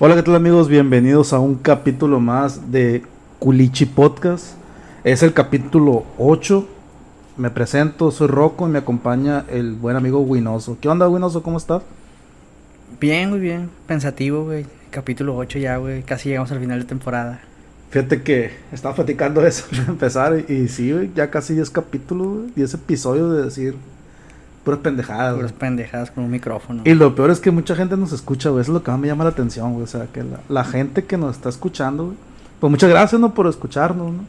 Hola, ¿qué tal amigos? Bienvenidos a un capítulo más de Culichi Podcast. Es el capítulo 8. Me presento, soy Rocco y me acompaña el buen amigo Winoso. ¿Qué onda, Winoso? ¿Cómo estás? Bien, muy bien. Pensativo, güey. Capítulo 8 ya, güey. Casi llegamos al final de temporada. Fíjate que estaba platicando eso de empezar y, y sí, güey, ya casi 10 capítulos, güey, 10 episodios de decir puras pendejadas. Puras güey. pendejadas con un micrófono. Y lo peor es que mucha gente nos escucha, güey. Eso es lo que más me llama la atención, güey. O sea, que la, la gente que nos está escuchando, güey. Pues muchas gracias, ¿no? Por escucharnos, ¿no?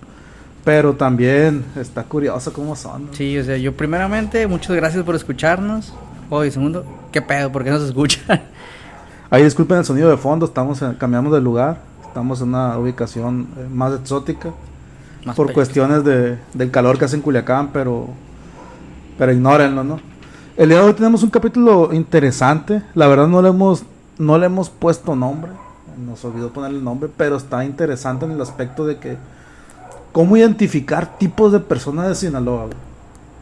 Pero también está curioso cómo son. ¿no? Sí, o sea, yo primeramente, muchas gracias por escucharnos. Oye, segundo, ¿qué pedo? ¿Por qué nos escuchan? Ahí disculpen el sonido de fondo, estamos en- cambiamos de lugar. Estamos en una ubicación eh, más exótica. Más por cuestiones de, del calor que hace en Culiacán, pero, pero ignórenlo, ¿no? El día de hoy tenemos un capítulo interesante. La verdad no le hemos, no le hemos puesto nombre. Nos olvidó ponerle nombre, pero está interesante en el aspecto de que cómo identificar tipos de personas de Sinaloa. güey.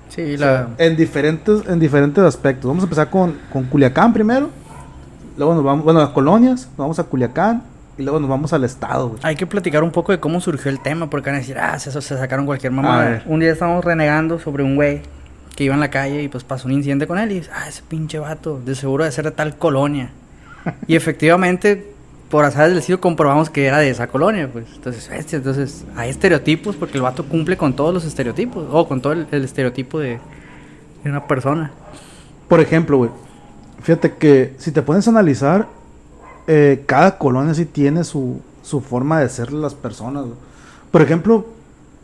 Sí, la... en diferentes, en diferentes aspectos. Vamos a empezar con, con Culiacán primero. Luego nos vamos, bueno, a colonias, nos vamos a Culiacán y luego nos vamos al estado, güey. Hay que platicar un poco de cómo surgió el tema, porque van a decir, ah, se, se sacaron cualquier mamada. Un día estábamos renegando sobre un güey que iba en la calle y pues pasó un incidente con él y dice, ah, ese pinche vato, de seguro de ser de tal colonia. y efectivamente, por azar del destino, comprobamos que era de esa colonia, pues. Entonces, bestia, entonces, hay estereotipos porque el vato cumple con todos los estereotipos, o con todo el, el estereotipo de, de una persona. Por ejemplo, güey, fíjate que si te pones a analizar, eh, cada colonia sí tiene su, su forma de ser las personas. Por ejemplo,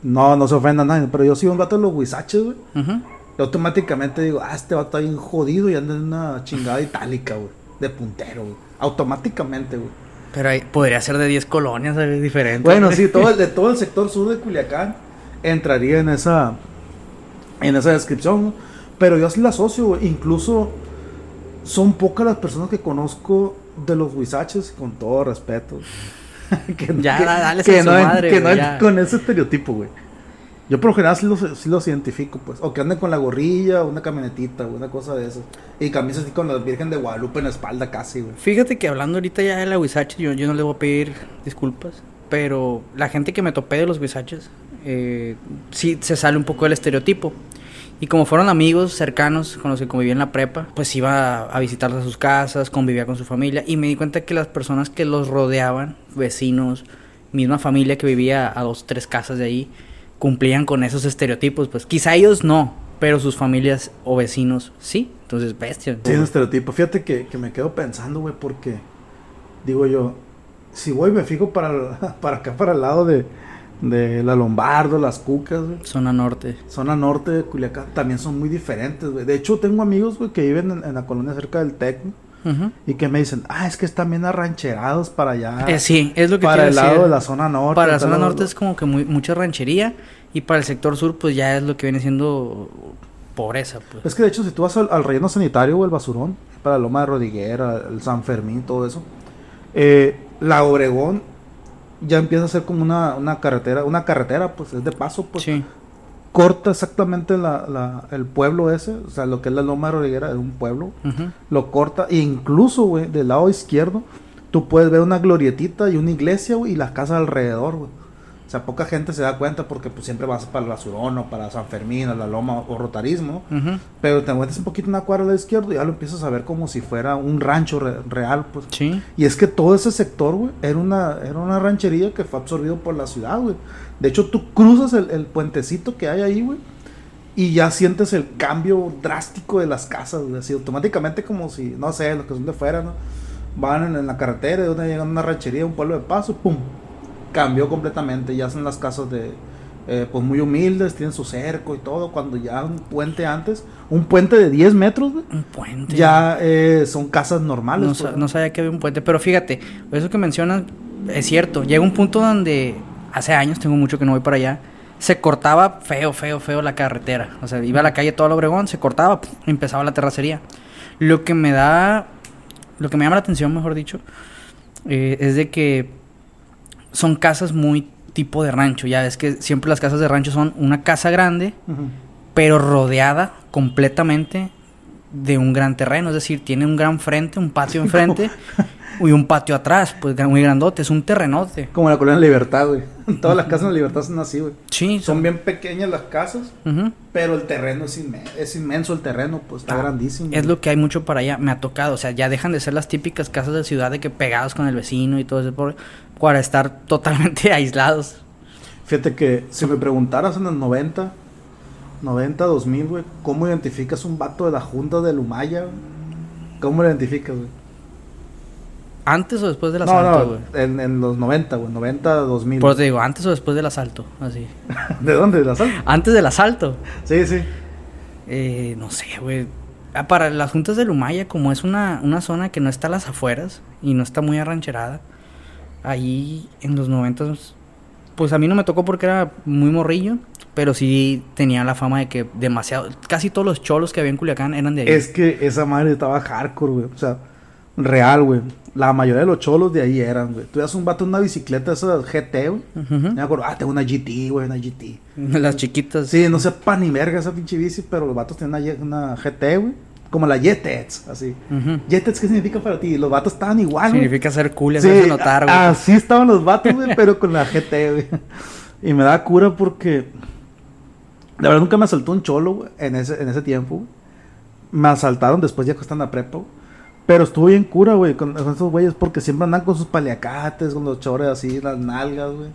no, no se ofenda a nadie, pero yo soy un vato de los huizaches, güey. Y automáticamente digo, ah, este vato bien jodido y anda en una chingada itálica, güey. De puntero, güey. Automáticamente, güey. Pero ahí podría ser de 10 colonias, ¿sabes? Diferentes. Bueno, sí, todo el, de todo el sector sur de Culiacán entraría en esa en esa descripción, ¿no? pero yo sí la asocio, güey. incluso son pocas las personas que conozco de los huizaches, con todo respeto. que, Ya, que- dale que no, madre, que güey, no ya. con ese estereotipo, güey. Yo por lo general sí los, sí los identifico, pues. O que anden con la gorrilla, una camionetita, una cosa de esas. Y camisas así con la Virgen de Guadalupe en la espalda casi, güey. Fíjate que hablando ahorita ya de la Huizache, yo, yo no le voy a pedir disculpas, pero la gente que me topé de los Huizaches, eh, sí se sale un poco del estereotipo. Y como fueron amigos cercanos con los que convivía en la prepa, pues iba a visitarlos a sus casas, convivía con su familia y me di cuenta que las personas que los rodeaban, vecinos, misma familia que vivía a dos, tres casas de ahí, cumplían con esos estereotipos. Pues quizá ellos no, pero sus familias o vecinos sí. Entonces, bestia. Sí, es un estereotipo. Fíjate que, que me quedo pensando, güey, porque digo yo, si voy y me fijo para, para acá, para el lado de, de la Lombardo, las Cucas, güey, Zona norte. zona norte de Culiacán, también son muy diferentes, güey. De hecho, tengo amigos, güey, que viven en, en la colonia cerca del Tec, güey, Y que me dicen, ah, es que están bien arrancherados para allá. Eh, sí, es lo que para el lado de la zona norte. Para la zona norte es como que muy, mucha ranchería y para el sector sur pues ya es lo que viene siendo pobreza, pues. Es que de hecho, si tú vas al, al relleno sanitario o el basurón, para Loma de Rodiguera, el San Fermín, todo eso, eh, la Obregón ya empieza a ser como una, una carretera, una carretera, pues es de paso, pues sí. Corta exactamente la, la- el pueblo ese, o sea, lo que es la Loma de Rodiguera es un pueblo, lo corta, e incluso, güey, del lado izquierdo, tú puedes ver una glorietita y una iglesia, güey, y las casas alrededor, güey. O sea, poca gente se da cuenta porque pues siempre vas para el basurón o para San Fermín, a la Loma o rotarismo. Pero te metes un poquito en una cuadra a la izquierda y ya lo empiezas a ver como si fuera un rancho re- real, pues. Sí. Y es que todo ese sector, güey, era una, era una ranchería que fue absorbido por la ciudad, güey. De hecho, tú cruzas el, el puentecito que hay ahí, güey, y ya sientes el cambio drástico de las casas, güey. Así automáticamente como si, no sé, los que son de fuera, ¿no? Van en, en la carretera y de donde llegan a una ranchería, un pueblo de paso, ¡pum! Cambió completamente. Ya son las casas de, eh, pues muy humildes, tienen su cerco y todo. Cuando ya un puente antes, un puente de 10 metros, güey, Un puente. ya eh, son casas normales. No, pues, sa- no sabía que había un puente, pero fíjate, eso que mencionas es cierto. Llega un punto donde hace años, tengo mucho que no voy para allá, se cortaba feo, feo, feo la carretera. O sea, iba a la calle todo el Obregón, se cortaba, ¡pum! empezaba la terracería. Lo que me da, lo que me llama la atención, mejor dicho, eh, es de que son casas muy tipo de rancho. Ya ves que siempre las casas de rancho son una casa grande, pero rodeada completamente de un gran terreno. Es decir, tiene un gran frente, un patio enfrente Y un patio atrás, pues muy grandote, es un terrenote. Como la colonia Libertad, güey. Todas las casas en Libertad son así, güey. Sí, Son bien pequeñas las casas, pero el terreno es, inmen- es inmenso, el terreno, pues está Ah, grandísimo. Es lo que hay mucho para allá. Me ha tocado. O sea, ya dejan de ser las típicas casas de ciudad de que pegados con el vecino y todo eso. por- Para estar totalmente aislados. Fíjate que si me preguntaras en los 90, 90, 2000, güey, ¿cómo identificas un vato de la junta de Lumaya? güey? ¿Cómo lo identificas, güey? ¿Antes o después del No, asalto, güey? no, en, en los 90, güey, 90, 2000. Por eso te digo, antes o después del asalto. Así. ¿De dónde? ¿De la sal? Antes del asalto. Sí, sí. Eh, no sé, güey. Ah, Para las juntas de Lumaya, como es una, una zona que no está a las afueras y no está muy arrancherada, ahí en los noventas, pues a mí no me tocó porque era muy morrillo, pero sí tenía la fama de que demasiado, casi todos los cholos que había en Culiacán eran de ahí. Es que esa madre estaba hardcore, güey. O sea, real, güey. La mayoría de los cholos de ahí eran, güey. Tú veas un vato en una bicicleta, esa GT, güey. Me acuerdo, ah, tengo una GT, güey, una GT. Las chiquitas. Sí, no sé pa ni verga esa pinche bici, pero los vatos tienen una, GT, güey. Como la Jetets, así. Ujú. Jetets, ¿qué significa para ti? Los vatos estaban igual, güey. Significa ser cool, Sí, hacerse notar, güey. así estaban los vatos, güey, pero con la GT, güey. Y me da cura porque. La verdad, nunca me asaltó un cholo, güey, en ese, en ese tiempo, güey. Me asaltaron después ya que están la prepa, güey. Pero estuvo bien cura, güey, con, con esos güeyes, porque siempre andan con sus paliacates, con los chores así, las nalgas, güey.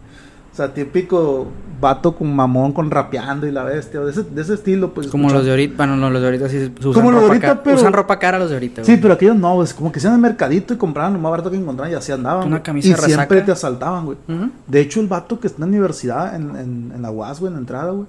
O sea, típico vato con mamón, con rapeando y la bestia, de ese, de ese estilo, pues. Como escucha- los de ahorita, bueno, no, los de ahorita sí usan Como los de ahorita, pero- Usan ropa cara los de ahorita, Sí, güey. pero aquellos no, güey. Como que se iban al mercadito y compraban lo más barato que encontraban y así andaban. Una camisa y resaca. siempre te asaltaban, güey. De hecho, el vato que está en la universidad, en, en, en la UAS, güey, en la entrada, güey.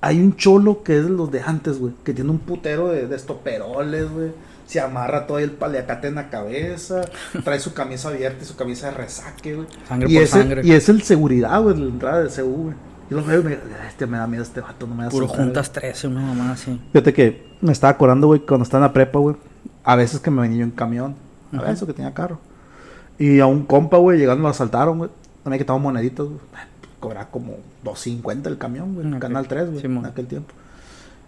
Hay un cholo que es de los de antes, güey. Que tiene un putero de, de estoperoles, güey. Se amarra todo el paliacate en la cabeza. Trae su camisa abierta y su camisa de resaque, güey. Sangre y por ese- sangre. Y es el seguridad, güey, de la entrada del CU, güey. Yo lo veo y me, este, me da miedo este vato, no me da Puro juntas 13, una mamá así. Fíjate que me estaba acordando, güey, cuando estaba en la prepa, güey. A veces que me venía yo en camión. A Ajá. veces que tenía carro. Y a un compa, güey, llegando lo asaltaron, güey. También que estaban moneditos, güey. Cobraba como 2.50 el camión, güey. en Ok. Canal 3, güey. En aquel tiempo.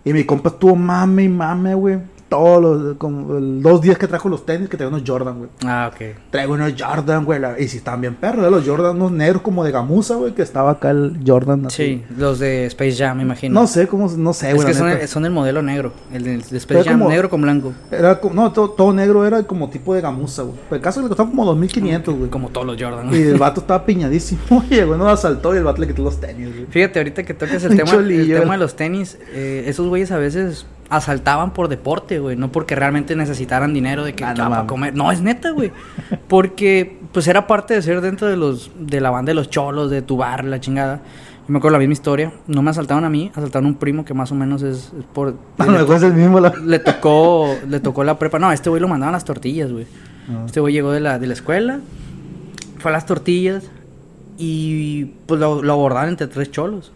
Y mi compa estuvo mame y mame, güey. Todos los, como el- dos días que trajo los tenis que traía unos Jordan, güey. Ah, ok. Traigo unos Jordan, güey. la- Y si estaban bien perros, los Jordan, unos negros como de gamuza, güey. Que estaba acá el Jordan así. Sí, los de Space Jam, me imagino. No sé cómo, no sé, es güey. que la son son el modelo negro. El de Space Pero Jam, como- negro con blanco. Era como, no, todo, todo negro era como tipo de gamuza, güey. El caso es que le costaban como 2500, güey. Como todos los Jordan. Y el vato estaba piñadísimo. Oye, güey, no lo asaltó y el vato le quitó los tenis, güey. Fíjate, ahorita que toques el tema, el tema de los tenis, eh, esos güeyes a veces asaltaban por deporte, güey, no porque realmente necesitaran dinero de que Ah, no ah, para comer. No, es neta, güey. Porque pues era parte de ser dentro de los de la banda de los cholos, de tu bar, la chingada. Yo me acuerdo la misma historia. No me asaltaron a mí, asaltaron a un primo que más o menos es, es por A lo mejor es el mismo. La... le tocó le tocó la prepa. No, a este güey lo mandaban las tortillas, güey. Ah. Este güey llegó de la, de la escuela, fue a las tortillas y pues lo, lo abordaron entre tres cholos.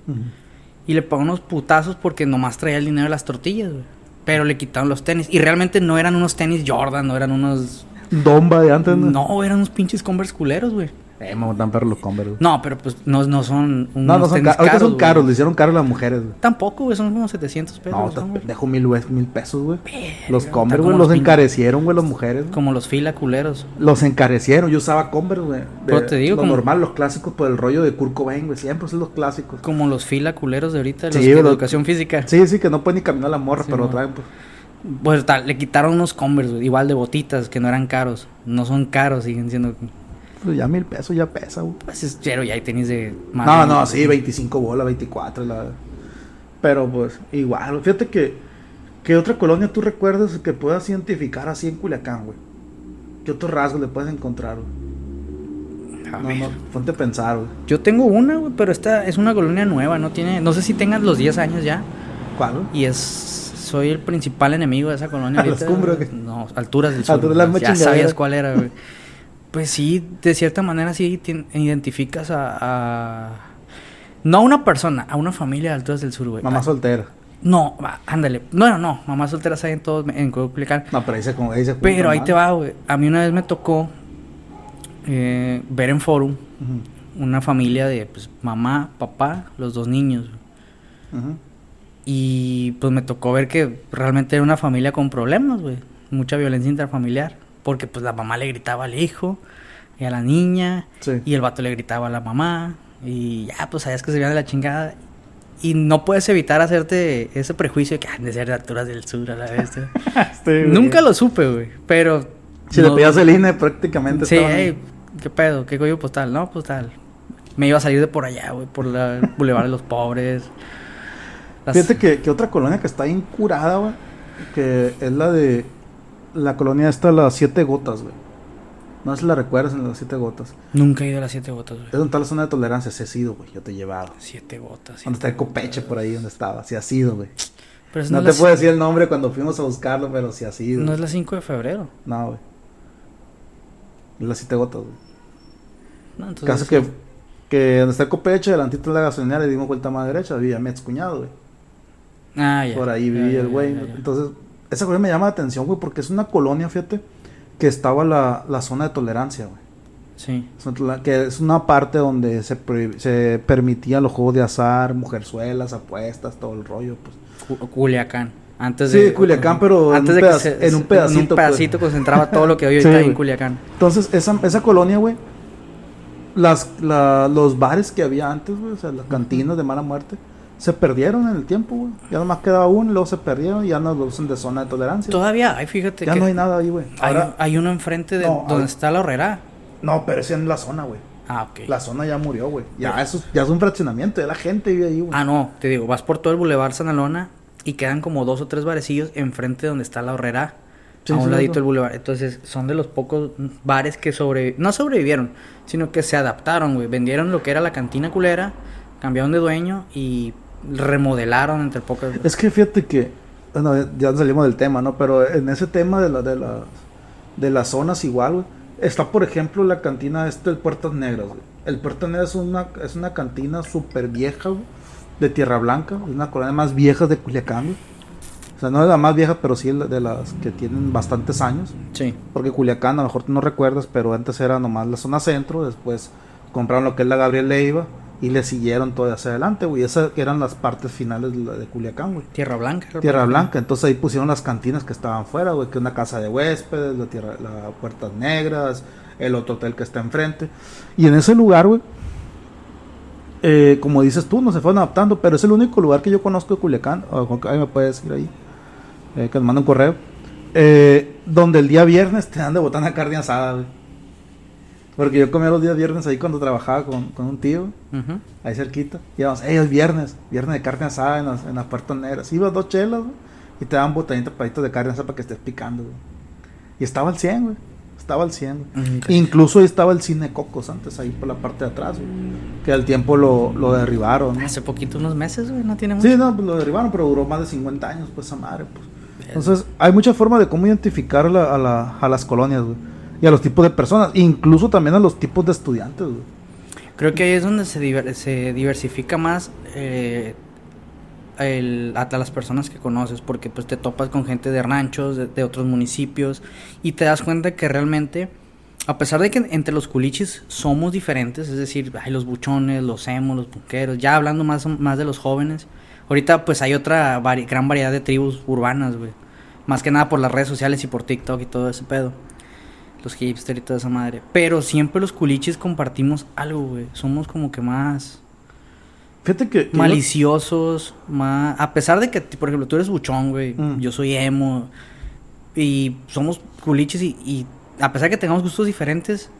Y le pagó unos putazos porque nomás traía el dinero de las tortillas, güey. Pero le quitaron los tenis. Y realmente no eran unos tenis Jordan, no eran unos... Domba de antes, ¿no? No, eran unos pinches Converse culeros, güey. Eh, me tan perros los Converse, güey. No, pero pues no, no son unos No, no son caros. Ahorita son güey. caros, le hicieron caros a las mujeres, güey. Tampoco, güey, son como 700 pesos. No, ¿no, dejo mil, güey, mil pesos, güey. Los Converse, güey, como los los encarecieron, güey, las mujeres. güey. Como los fila culeros. Los encarecieron. Yo usaba Converse, güey. Pero te digo, Lo como- normal, los clásicos por el rollo de Kurt Cobain, güey. Siempre son los clásicos. Como los fila culeros de ahorita, los Sí, de los- educación física. Sí, sí, que no pueden ni caminar la morra, Sí, pero mo. traen, pues. Pues tal, le quitaron unos Converse, güey, igual de botitas, que no eran caros. No son caros, siguen siendo... Pues ya mil pesos ya pesa, güey. Pues es cero, ya hay tenis de... más No, no, sí, 25 bolas, 24. La... Pero pues, igual. Fíjate que. ¿Qué otra colonia tú recuerdas que puedas identificar así en Culiacán, güey? ¿Qué otro rasgo le puedes encontrar, güey? A No, ver. no, ponte a pensar, güey. Yo tengo una, güey, pero esta es una colonia nueva, no tiene... No sé si tengan los 10 años ya. ¿Cuál? Y es... Soy el principal enemigo de esa colonia ¿A las ahorita. cumbres o qué? No, alturas del sur. Alturas de la ya sabías cuál era, güey. Pues sí, de cierta manera sí identificas a, a- No a una persona, a una familia de alturas del sur, güey. Mamá Ah, soltera. No, va, ándale. No, no, no. Mamás solteras hay en todo, en Culiacán. No, pero ahí se, como, ahí se Pero ahí mamá. te va, güey. A mí una vez me tocó eh, ver en forum una familia de pues, mamá, papá, los dos niños. Y pues me tocó ver que realmente era una familia con problemas, güey. Mucha violencia intrafamiliar. Porque pues la mamá le gritaba al hijo y a la niña. Sí. Y el vato le gritaba a la mamá. Y ya, pues sabías que se veía de la chingada. Y no puedes evitar hacerte ese prejuicio de que han de ser de alturas del sur a la vez. Nunca lo supe, güey. Pero. Si no- le pedías el INE, prácticamente. Sí, hey, ¿qué pedo? ¿Qué código postal? No, postal. Me iba a salir de por allá, güey, por la Boulevard de los Pobres. Las- Fíjate que, que otra colonia que está bien curada, güey. Que es la de. La colonia esta, las Siete Gotas, güey. No sé si la recuerdas en las Siete Gotas. Nunca he ido a las siete gotas, güey. Es donde está la zona de tolerancia. Se ha sido, güey. Yo te he llevado. Siete gotas. Donde está el Copeche por ahí, donde estaba. Sí ha sido, güey. Pero No no, te puedo la, decir el nombre cuando fuimos a buscarlo, pero sí ha sido. no es la 5 de febrero. No, güey. Es las Siete Gotas, güey. No, entonces, Caso que, que donde está el Copeche, delantito de la gasolinera, le dimos vuelta a mano derecha. Vivía mi ex cuñado, güey. Ah, ya. Por ahí vivía el güey. Entonces, esa colonia me llama la atención, güey, porque es una colonia, fíjate, que estaba la, la zona de tolerancia, güey. Sí. Que es una parte donde se, se permitía los juegos de azar, mujerzuelas, apuestas, todo el rollo, pues. Cu- Culiacán. Antes Sí, Culiacán, pero en antes un de que pedac- se- en un pedacito, En un pues. pedacito concentraba todo lo que hoy Sí, está en. Culiacán. Entonces, esa, esa colonia, güey, las, la- los bares que había antes, güey, o sea, las cantinas de mala muerte, se perdieron en el tiempo, güey. Ya nomás quedaba uno, luego se perdieron y ya no lo usan de zona de tolerancia. Todavía hay, fíjate ya que no hay nada ahí, güey. hay, hay uno enfrente de No, donde está la horrera. no, pero ese en la zona, güey. Ah, ok. La zona ya murió, güey. Ya, eso, ya es un fraccionamiento, ya la gente vive ahí, güey. Ah, no, te digo, vas por todo el Boulevard Sanalona y quedan como dos o tres barecillos enfrente de donde está la horrera. Sí, a un sí, ladito del Boulevard. Entonces, son de los pocos bares que sobre... No sobrevivieron, sino que se adaptaron, güey. Vendieron lo que era la cantina culera, cambiaron de dueño y remodelaron entre pocas... Es que fíjate que, bueno, ya salimos del tema, ¿no? Pero en ese tema de, la, de, la, de las zonas igual, güey, está por ejemplo la cantina este, el Puertas Negras, güey. El Puertas Negras es una, es una cantina súper vieja, güey, de Tierra Blanca, es una colonia más vieja de Culiacán, güey. O sea, no es la más vieja, pero sí de las que tienen bastantes años. Sí. Porque Culiacán, a lo mejor tú no recuerdas, pero antes era nomás la zona centro, después compraron lo que es la Gabriel Leiva y le siguieron todo hacia adelante, güey. Esas eran las partes finales de, Culiacán, güey. Tierra Blanca. Tierra Blanca, entonces ahí pusieron las cantinas que estaban fuera, güey, que una casa de huéspedes, la, tierra, la Puertas Negras, el otro hotel que está enfrente. Y en ese lugar, güey, eh, como dices tú, no se fueron adaptando, pero es el único lugar que yo conozco de Culiacán, o ahí me puedes decir ahí, eh, que nos manda un correo, eh, donde el día viernes te dan de botana carne asada, güey. Porque yo comía los días viernes ahí cuando trabajaba con, con un tío, ahí cerquita. Y íbamos, hey, es viernes, viernes de carne asada en las, en las puertas negras. Ibas dos chelas, güey, y te daban botanitas palitos de carne asada para que estés picando, güey. Y estaba al 100, güey. Estaba al 100, güey. Nunca- Incluso ahí estaba el cine Cocos antes, ahí por la parte de atrás, güey. Que al tiempo lo, lo derribaron, ¿no? Hace poquito, unos meses, güey, no tiene mucho. Sí, no, pues lo derribaron, pero duró más de 50 años, pues esa madre, pues. Entonces, hay muchas formas de cómo identificar la- a la- a las colonias, güey. Y a los tipos de personas, incluso también a los tipos de estudiantes. Creo que ahí es donde se, se diversifica más eh, el, a las personas que conoces, porque pues te topas con gente de ranchos, de, otros municipios, y te das cuenta que realmente, a pesar de que entre los culichis somos diferentes, es decir, hay los buchones, los emos, los punqueros, ya hablando más, más de los jóvenes, ahorita pues hay otra gran variedad de tribus urbanas, güey. Más que nada por las redes sociales y por TikTok y todo ese pedo los hipster y toda esa madre. Pero siempre los culichis compartimos algo, güey. Somos como que más Fíjate que... maliciosos, más... A pesar de que, por ejemplo, tú eres buchón, güey. Mm. Yo soy emo. Y somos culichis y, y a pesar de que tengamos gustos diferentes,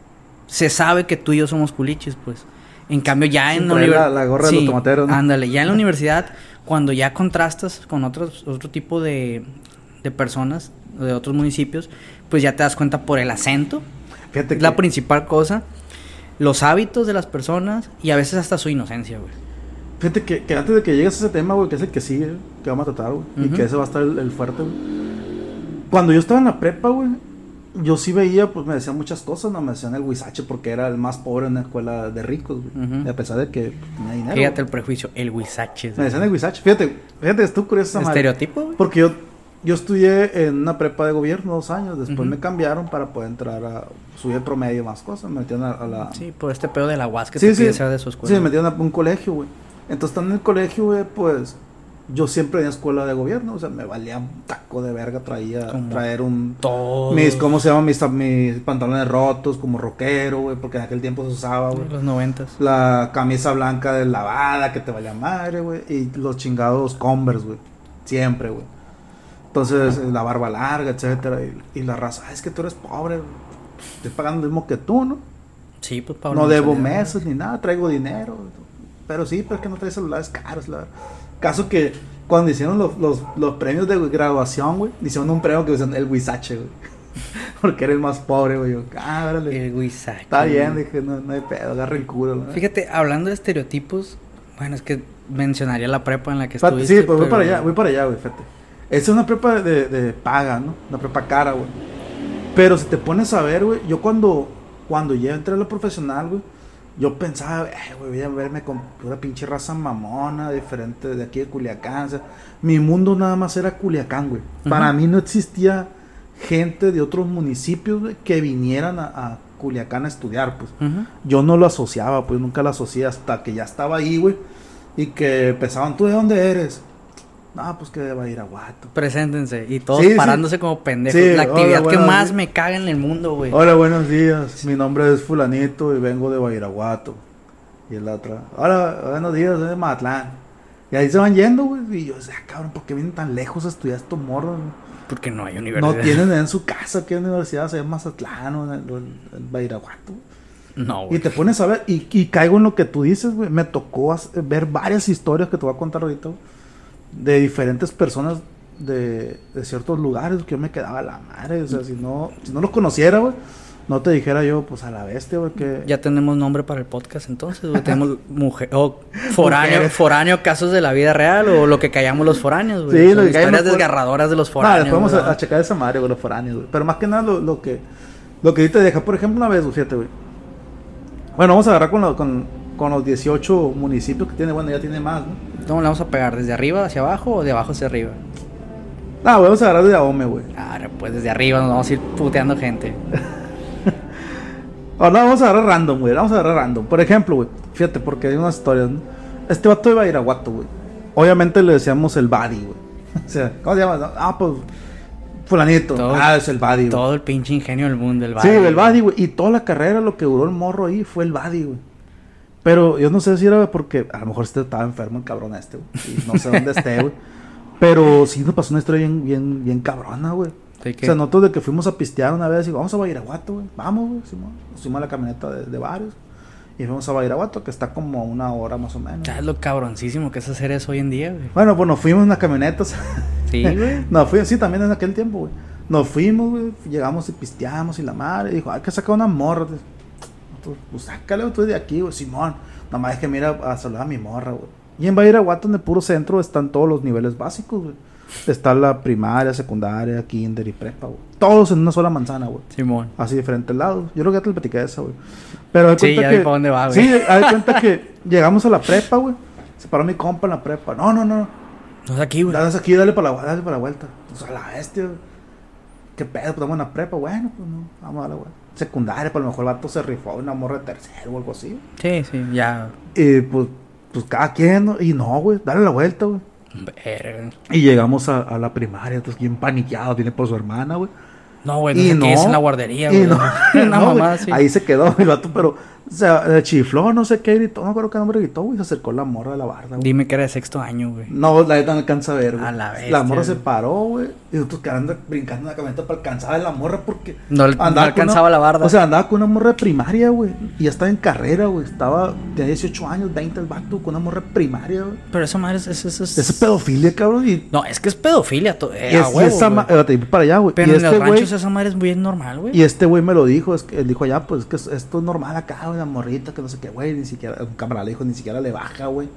se sabe que tú y yo somos culichis, pues. En cambio, ya Sin en la universidad... la- la gorra de los tomateros, ¿no? Ándale, ya en la universidad, cuando ya contrastas con otros, otro tipo de, de personas de otros municipios, pues ya te das cuenta por el acento, Fíjate es que... la principal cosa, los hábitos de las personas y a veces hasta su inocencia, güey. Fíjate que, que antes de que llegues a ese tema, güey, que es el que sigue, que vamos a tratar, güey, y que ese va a estar el, el fuerte, güey. Cuando yo estaba en la prepa, güey, yo sí veía, pues me decían muchas cosas, no me decían el huizache porque era el más pobre en la escuela de ricos, güey. A pesar de que pues, tenía dinero. Fíjate el prejuicio, el huizache. Me decían el huizache. Fíjate, fíjate, tú curioso esa madre. Estereotipo, güey. Porque yo, yo estudié en una prepa de gobierno dos años, después me cambiaron para poder entrar a subir promedio más cosas, me metieron a, a la... Sí, por este pedo de la UAS que Sí, te sí. pide de su Sí, escuela. me metieron a un colegio, güey. Entonces, estando en el colegio, güey, pues yo siempre en escuela de gobierno, o sea, me valía un taco de verga, traía, Como traer un... Todo. Mis, ¿cómo se llama? Mis, mis pantalones rotos, como rockero, güey, porque en aquel tiempo se usaba, güey. Los noventas. La camisa blanca de lavada, que te valía madre, güey. Y los chingados Converse, güey. Siempre, güey. Entonces, la barba larga, etcétera. Y, y la raza, "Ah, es que tú eres pobre. Estoy pagando lo mismo que tú, ¿no? Sí, pues Pablo. no debo meses ni nada, traigo dinero. Pero sí, pero es que no traes celulares caros, la verdad. Caso que cuando hicieron los, los, los premios de graduación, güey, hicieron un premio que usan el Huizache, güey. Porque eres más pobre, güey. Yo, ah, órale. El Huizache. Está bien, dije, no, no hay pedo, agarra el culo. ¿no? Fíjate, hablando de estereotipos, bueno, es que mencionaría la prepa en la que Espérate, estuviste. sí, pues voy pero- para allá, voy para allá, güey, fíjate. Esa es una prepa de, de paga, ¿no? Una prepa cara, güey. Pero si te pones a ver, güey, yo cuando, cuando ya entré a la profesional, güey, yo pensaba, güey, voy a verme con pura pinche raza mamona, diferente de aquí de Culiacán. O sea, mi mundo nada más era Culiacán, güey. Para mí no existía gente de otros municipios, güey, que vinieran a, a Culiacán a estudiar, pues yo no lo asociaba, pues nunca lo asocié hasta que ya estaba ahí, güey. Y que empezaban, ¿tú de dónde eres? No, pues que de Badiraguato. Preséntense. Y todos Sí, sí. parándose como pendejos. Sí, la actividad hola, que más días. me caga en el mundo, güey. Hola, buenos días. Mi nombre es Fulanito y vengo de Badiraguato. Y la otra, hola, buenos días, soy de Mazatlán. Y ahí se van yendo, güey. Y yo, sea, cabrón, ¿por qué vienen tan lejos a estudiar estos morros? Porque no hay No universidad. tienen en su casa la universidad, se llama Mazatlán o en, o en- Badiraguato. No, Y güey. te pones a ver, y, y caigo en lo que tú dices, güey. Me tocó ver varias historias que te voy a contar ahorita, güey, de diferentes personas de, de ciertos lugares que yo me quedaba a la madre. O sea, si no, si no los conociera, güey, no te dijera yo, pues a la bestia, güey, que. Ya tenemos nombre para el podcast entonces, güey. Tenemos mujer, o foráneo, Mujeres. foráneo, casos de la vida real o lo que callamos los foráneos, güey. Sí, lo que historias callamos, pues. desgarradoras de los foráneos. después vamos a checar esa madre, güey, los foráneos, güey. Pero más que nada lo, lo que. Lo que sí te deja, por ejemplo, una vez, güey, fíjate, güey. Bueno, vamos a agarrar con, lo- con, con los 18 municipios que tiene, bueno, ya tiene más, ¿no? ¿Cómo le vamos a pegar? ¿Desde arriba hacia abajo o de abajo hacia arriba? Ah, güey, vamos a agarrar de Ahome, güey. Ahora, pues desde arriba nos vamos a ir puteando gente. Ahora vamos a agarrar random, güey. Vamos a agarrar random. Por ejemplo, güey. Fíjate, porque hay unas historias, ¿no? Este vato de Bairaguato, güey. Obviamente le decíamos el Buddy, güey. O sea, ¿cómo se llama? Ah, pues. Fulanito. Todo- ah, es el Buddy, güey. Todo el pinche ingenio del mundo, el Sí, Buddy, el Buddy, güey. Y toda la carrera, lo que duró el morro ahí fue el Buddy, güey. Pero yo no sé si era porque a lo mejor este estaba enfermo el cabrón este, güey. Y no sé dónde esté, güey. Pero sí nos pasó una historia bien, bien, bien cabrona, güey. ¿De O sea, nosotros de que fuimos a pistear una vez, digo, vamos a Bairaguato, güey. Vamos, güey. Nos subimos a la camioneta de, de varios. Y fuimos a Bairaguato, que está como a una hora más o menos. ¿Sabes lo cabroncísimo que es hacer eso hoy en día, güey? Bueno, pues nos fuimos en las camionetas. Sí, güey. Nos fuimos, sí, también en aquel tiempo, güey. Nos fuimos, güey. Llegamos y pisteamos y la madre. Dijo, hay que sacar una morra. Pues sácale, tú de aquí, güey. Simón. Nomás es que mira a saludar a mi morra, güey. Y en Bairaguato, en el puro centro, están todos los niveles básicos, güey. Está la primaria, secundaria, kinder y prepa, güey. Todos en una sola manzana, güey. Simón. Así diferentes lados. Yo creo que ya te lo platiqué esa, güey. Pero de Sí, cuenta ya que. vi pa' dónde va, güey. Sí, de cuenta que llegamos a la prepa, güey. Se paró mi compa en la prepa. No, no, no. No es aquí, güey. Dale aquí, dale para la, dale para la vuelta. Pues a la bestia, güey. ¿Qué pedo? Pues en la prepa. Bueno, pues no. Vamos a darle, güey. Secundaria, pues a lo mejor el vato se rifó una morra de tercero o algo así. Sí, sí, ya. Y pues, pues cada quien, ¿no? Y no, güey. Dale la vuelta, güey. Verga. Y llegamos a, a la primaria, entonces bien paniqueado, viene por su hermana, güey. No, güey, no Y no, es en la guardería, güey. no, no, mamá así. Ahí se quedó el vato, pero, o sea, eh, chifló, no sé qué gritó, no acuerdo qué nombre gritó, güey, se acercó la morra de la barda, güey. Dime que era de sexto año, güey. No, la neta no alcanza a ver, güey. A la bestia, morra se paró, güey, y nosotros quedando brincando en la camioneta para alcanzar a la morra porque... No, andaba alcanzaba una- la barda. O sea, andaba con una morra de primaria, güey, y ya estaba en carrera, güey, estaba, tenía 18 años, 20 el vato, con una morra de primaria, güey. Pero esa madre es... es, es, es- pedofilia, cabrón, y... No, es que es pedofilia. to- eh, y es- huevo, esa ma- para allá, güey. Pero y en los este güey... ranchos esa madre es bien normal, güey. Y este güey me lo dijo, es que él dijo ya, pues es que es- esto es normal acá, güey, la morrita, que no sé qué, güey, ni siquiera, un camarada le dijo, ni siquiera le baja, güey.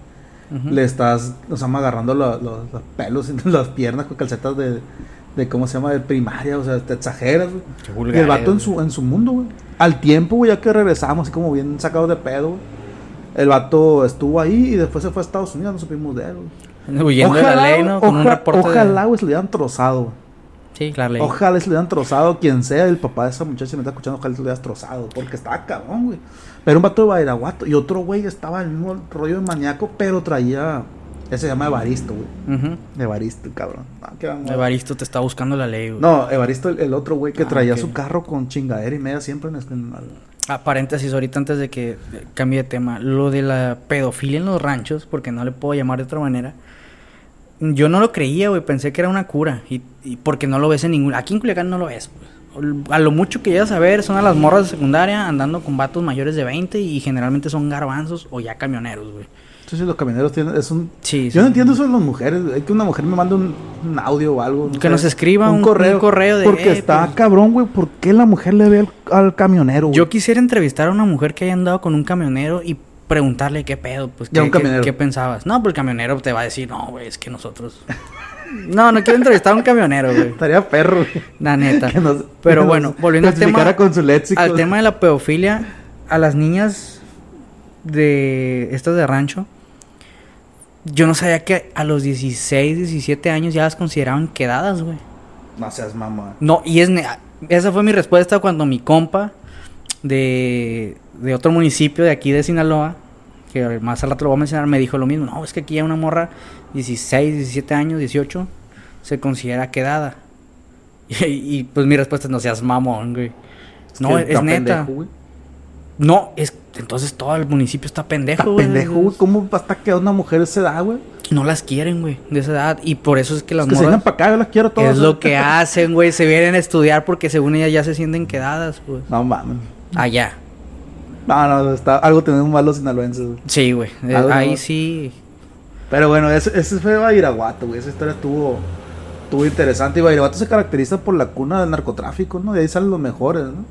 Le estás, o sea, agarrando lo- lo- los pelos en las piernas con calcetas de, de, ¿cómo se llama?, de primaria, o sea, te exageras, güey. Qué Y el vato en su, en su mundo, güey. Al tiempo, güey, ya que regresamos, así como bien sacados de pedo, güey. El vato estuvo ahí y después se fue a Estados Unidos, no supimos de él, güey. Huyendo de la ley, ¿no? Con un oja- reporte de- ojalá, güey, se le hubieran trozado, güey. Sí, claro, ley. Ojalá se le hubieran trozado quien sea, el papá de esa muchacha me está escuchando, ojalá se le hubieran trozado, porque estaba cabrón, güey. Pero un vato de Bairaguato y otro güey estaba en el mismo rollo de maníaco, pero traía Ese se llama Evaristo, güey. Evaristo, cabrón. Ah, qué. Evaristo te está buscando la ley, güey. No, Evaristo, el, el otro güey que Ah, traía su carro con chingadera y media siempre en, en- Ah, paréntesis, ahorita antes de que eh, cambie de tema. Lo de la pedofilia en los ranchos, porque no le puedo llamar de otra manera. Yo no lo creía, güey. Pensé que era una cura. Y, y porque no lo ves en ningún... Aquí en Culiacán no lo ves, pues. A lo mucho que llegas a ver son a las morras de secundaria andando con vatos mayores de 20 y generalmente son garbanzos o ya camioneros, güey. Entonces los camioneros tienen, es un... Sí, Yo sí. no entiendo eso de las mujeres. Hay que una mujer me mande un, un audio o algo. no Que sé, nos escriba un- un correo de, Porque "Eh, está pues". cabrón, güey. ¿Por qué la mujer le ve al, al camionero, güey? Yo quisiera entrevistar a una mujer que haya andado con un camionero y preguntarle qué pedo, pues qué, un qué- qué pensabas. No, pues el camionero te va a decir, no, güey, es que nosotros... no, no quiero entrevistar a un camionero, güey. Estaría perro, güey. La neta. Que nos- Pero que bueno, nos volviendo al tema, con su al tema de la pedofilia, a las niñas de estas de rancho, yo no sabía que a los 16, 17 años ya las consideraban quedadas, güey. No seas mamá. No, y es esa fue mi respuesta cuando mi compa de, de otro municipio de aquí de Sinaloa, que más al rato lo voy a mencionar, me dijo lo mismo. No, es que aquí ya una morra 16, 17 años, 18, se considera quedada. Y, y, pues mi respuesta es no seas mamón, güey. no, que es neta. pendejo, no, es entonces todo el municipio está pendejo, Está güey. pendejo, güey. ¿Cómo va a estar quedando una mujer a esa edad, güey? No las quieren, güey, de esa edad. Y por eso es que las Que se vengan morras... para acá, yo las quiero todas. Es lo que hacen, güey. Se vienen a estudiar porque según ellas ya se sienten quedadas, pues. No mames. Allá. No, no, está, algo tenemos mal los sinaloenses, güey. Sí, güey. Algo ahí sí. Pero bueno, ese, ese fue Bairaguato, güey. Esa historia estuvo, estuvo interesante. Y Bairaguato se caracteriza por la cuna del narcotráfico, ¿no? De ahí salen los mejores, ¿no?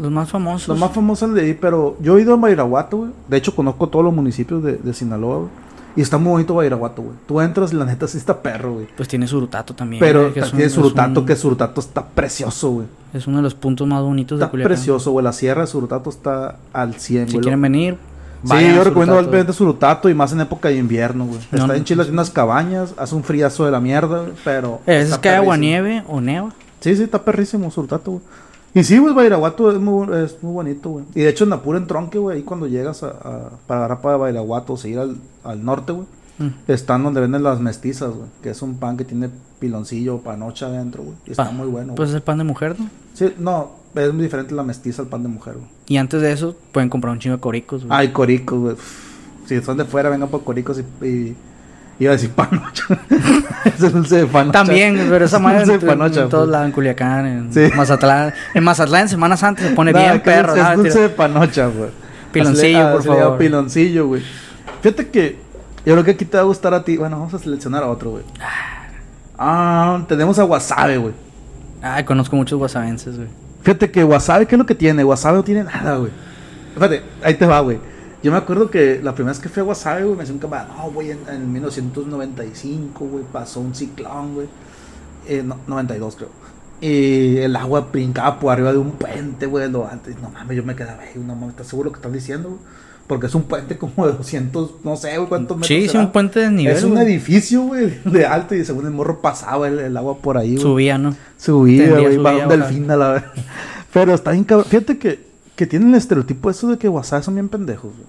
Los más famosos. Los más famosos de ahí, pero yo he ido a Bairaguato, güey. De hecho, conozco todos los municipios de, de Sinaloa, güey. Y está muy bonito Bairaguato, güey. Tú entras y la neta sí está perro, güey. Pues tiene Surutato también. Pero que un- tiene es Surutato, un- que Surutato está precioso, güey. Es uno de los puntos más bonitos de Está Culiacán. precioso, güey. La sierra de Surutato está al 100, Si güey. quieren venir, Sí, yo recomiendo altamente Surutato y más en época de invierno, güey. No, Está en Chile, tiene unas cabañas, hace un friazo de la mierda, pero... Eh, Es que hay agua nieve o neva. Sí, sí, está perrísimo Surutato, güey. Y sí, güey, Bairaguato es muy, es muy bonito, güey. Y de hecho en la pura entronque, güey, ahí cuando llegas a, a- para agarrar para Bairaguato o seguir al, al norte, güey, Mm. están donde venden las mestizas, güey. Que es un pan que tiene piloncillo panocha adentro, güey. Y está muy bueno, Pues es el pan de mujer, ¿no? Sí, no, es muy diferente la mestiza al pan de mujer, güey. Y antes de eso, pueden comprar un chingo de coricos, güey. Ay, coricos, güey. Si son de fuera, vengan por coricos y... y Iba a decir panocha. es el dulce de panocha. También, pero esa Es madre dulce en, de panocha. en todos pues. lados, en Culiacán, en Sí. Mazatlán. En Mazatlán, en Semana Santa se pone bien perro. Es, ah, es dulce tira- de panocha, güey. Piloncillo, Así le- por llamo favor. Piloncillo, güey. Fíjate que yo creo que aquí te va a gustar a ti. Bueno, vamos a seleccionar a otro, güey. Ah, tenemos a Wasabi, güey. Ay, conozco muchos guasabenses, güey. Fíjate que Wasabi, ¿qué es lo que tiene? Wasabi no tiene nada, güey. Fíjate, ahí te va, güey. Yo me acuerdo que la primera vez que fui a Wasabi, güey, me decía un camarada, no, güey, en, en 1995, güey, pasó un ciclón, güey. Eh, no, 92, creo. Y el agua brincaba por arriba de un puente, güey, lo antes. No mames, yo me quedaba, güey, no mames, ¿estás seguro lo que estás diciendo, güey? Porque es un puente como de 200, no sé, güey, cuántos metros. Sí, sí, será. un puente de nivel. Es un güey. edificio, güey, de alto y según el morro pasaba el, el agua por ahí, güey. Subía, ¿no? Subía, Tendía, güey, subía, un delfín a la vez. Pero está bien cabrón. Fíjate que, que tienen el estereotipo eso de que WhatsApp son bien pendejos, güey.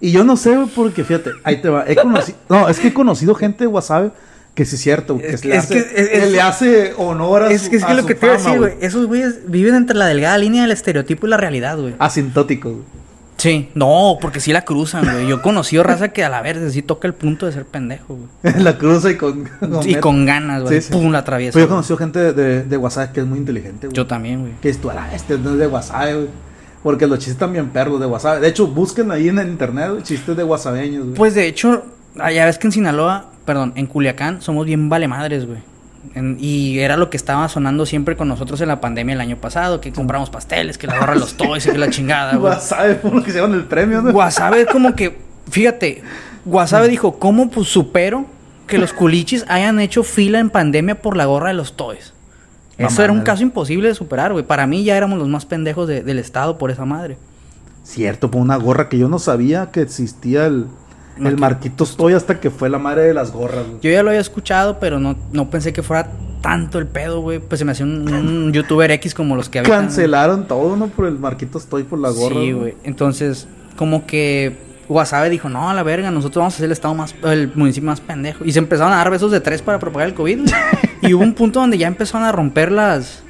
Y yo no sé, güey, porque fíjate, ahí te va. He conocido, no, es que he conocido gente de WhatsApp que sí es cierto, que, Es le es hace, que- es- que es- le hace honor a Es, su es que a lo que te iba a fama, decir, güey. Esos güeyes viven entre la delgada línea del estereotipo y la realidad, güey. Asintótico, güey. Sí. No, porque sí la cruzan, güey. Yo he conocido raza que a la vez sí toca el punto de ser pendejo, güey. la cruza y con... y con ganas, güey. Sí, sí. Pum, la atraviesa. Pues yo he conocido gente de, de, de WhatsApp que es muy inteligente, güey. Yo también, güey. Que es tú, ah, este no es de WhatsApp, güey. Porque los chistes también perros de WhatsApp. De hecho, busquen ahí en el internet, güey, chistes de WhatsAppeños, güey. Pues de hecho, allá ves que en Sinaloa, perdón, en Culiacán somos bien vale madres, güey. En- y era lo que estaba sonando siempre con nosotros en la pandemia el año pasado, que compramos pasteles, que la gorra de los toys y que la chingada, güey. WhatsApp, por lo que se el premio, ¿no? Es como que, fíjate, Wasabe dijo, ¿cómo pues, supero que los culichis hayan hecho fila en pandemia por la gorra de los toys? Eso Mamá, era un madre. caso imposible de superar, güey. Para mí ya éramos los más pendejos de- del estado por esa madre. Cierto, por una gorra que yo no sabía que existía el, el Marqui- Marquitos Toy hasta que fue la madre de las gorras, güey. Yo ya lo había escuchado, pero no, no pensé que fuera tanto el pedo, güey. Pues se me hacía un, un youtuber X como los que habían. Cancelaron todo, ¿no? Por el Marquitos Toy, por la gorra. Sí, güey. Entonces, como que Guasave dijo, no, a la verga, nosotros vamos a ser el estado más, el municipio más pendejo. Y se empezaron a dar besos de tres para propagar el COVID. y hubo un punto donde ya empezaron a romper las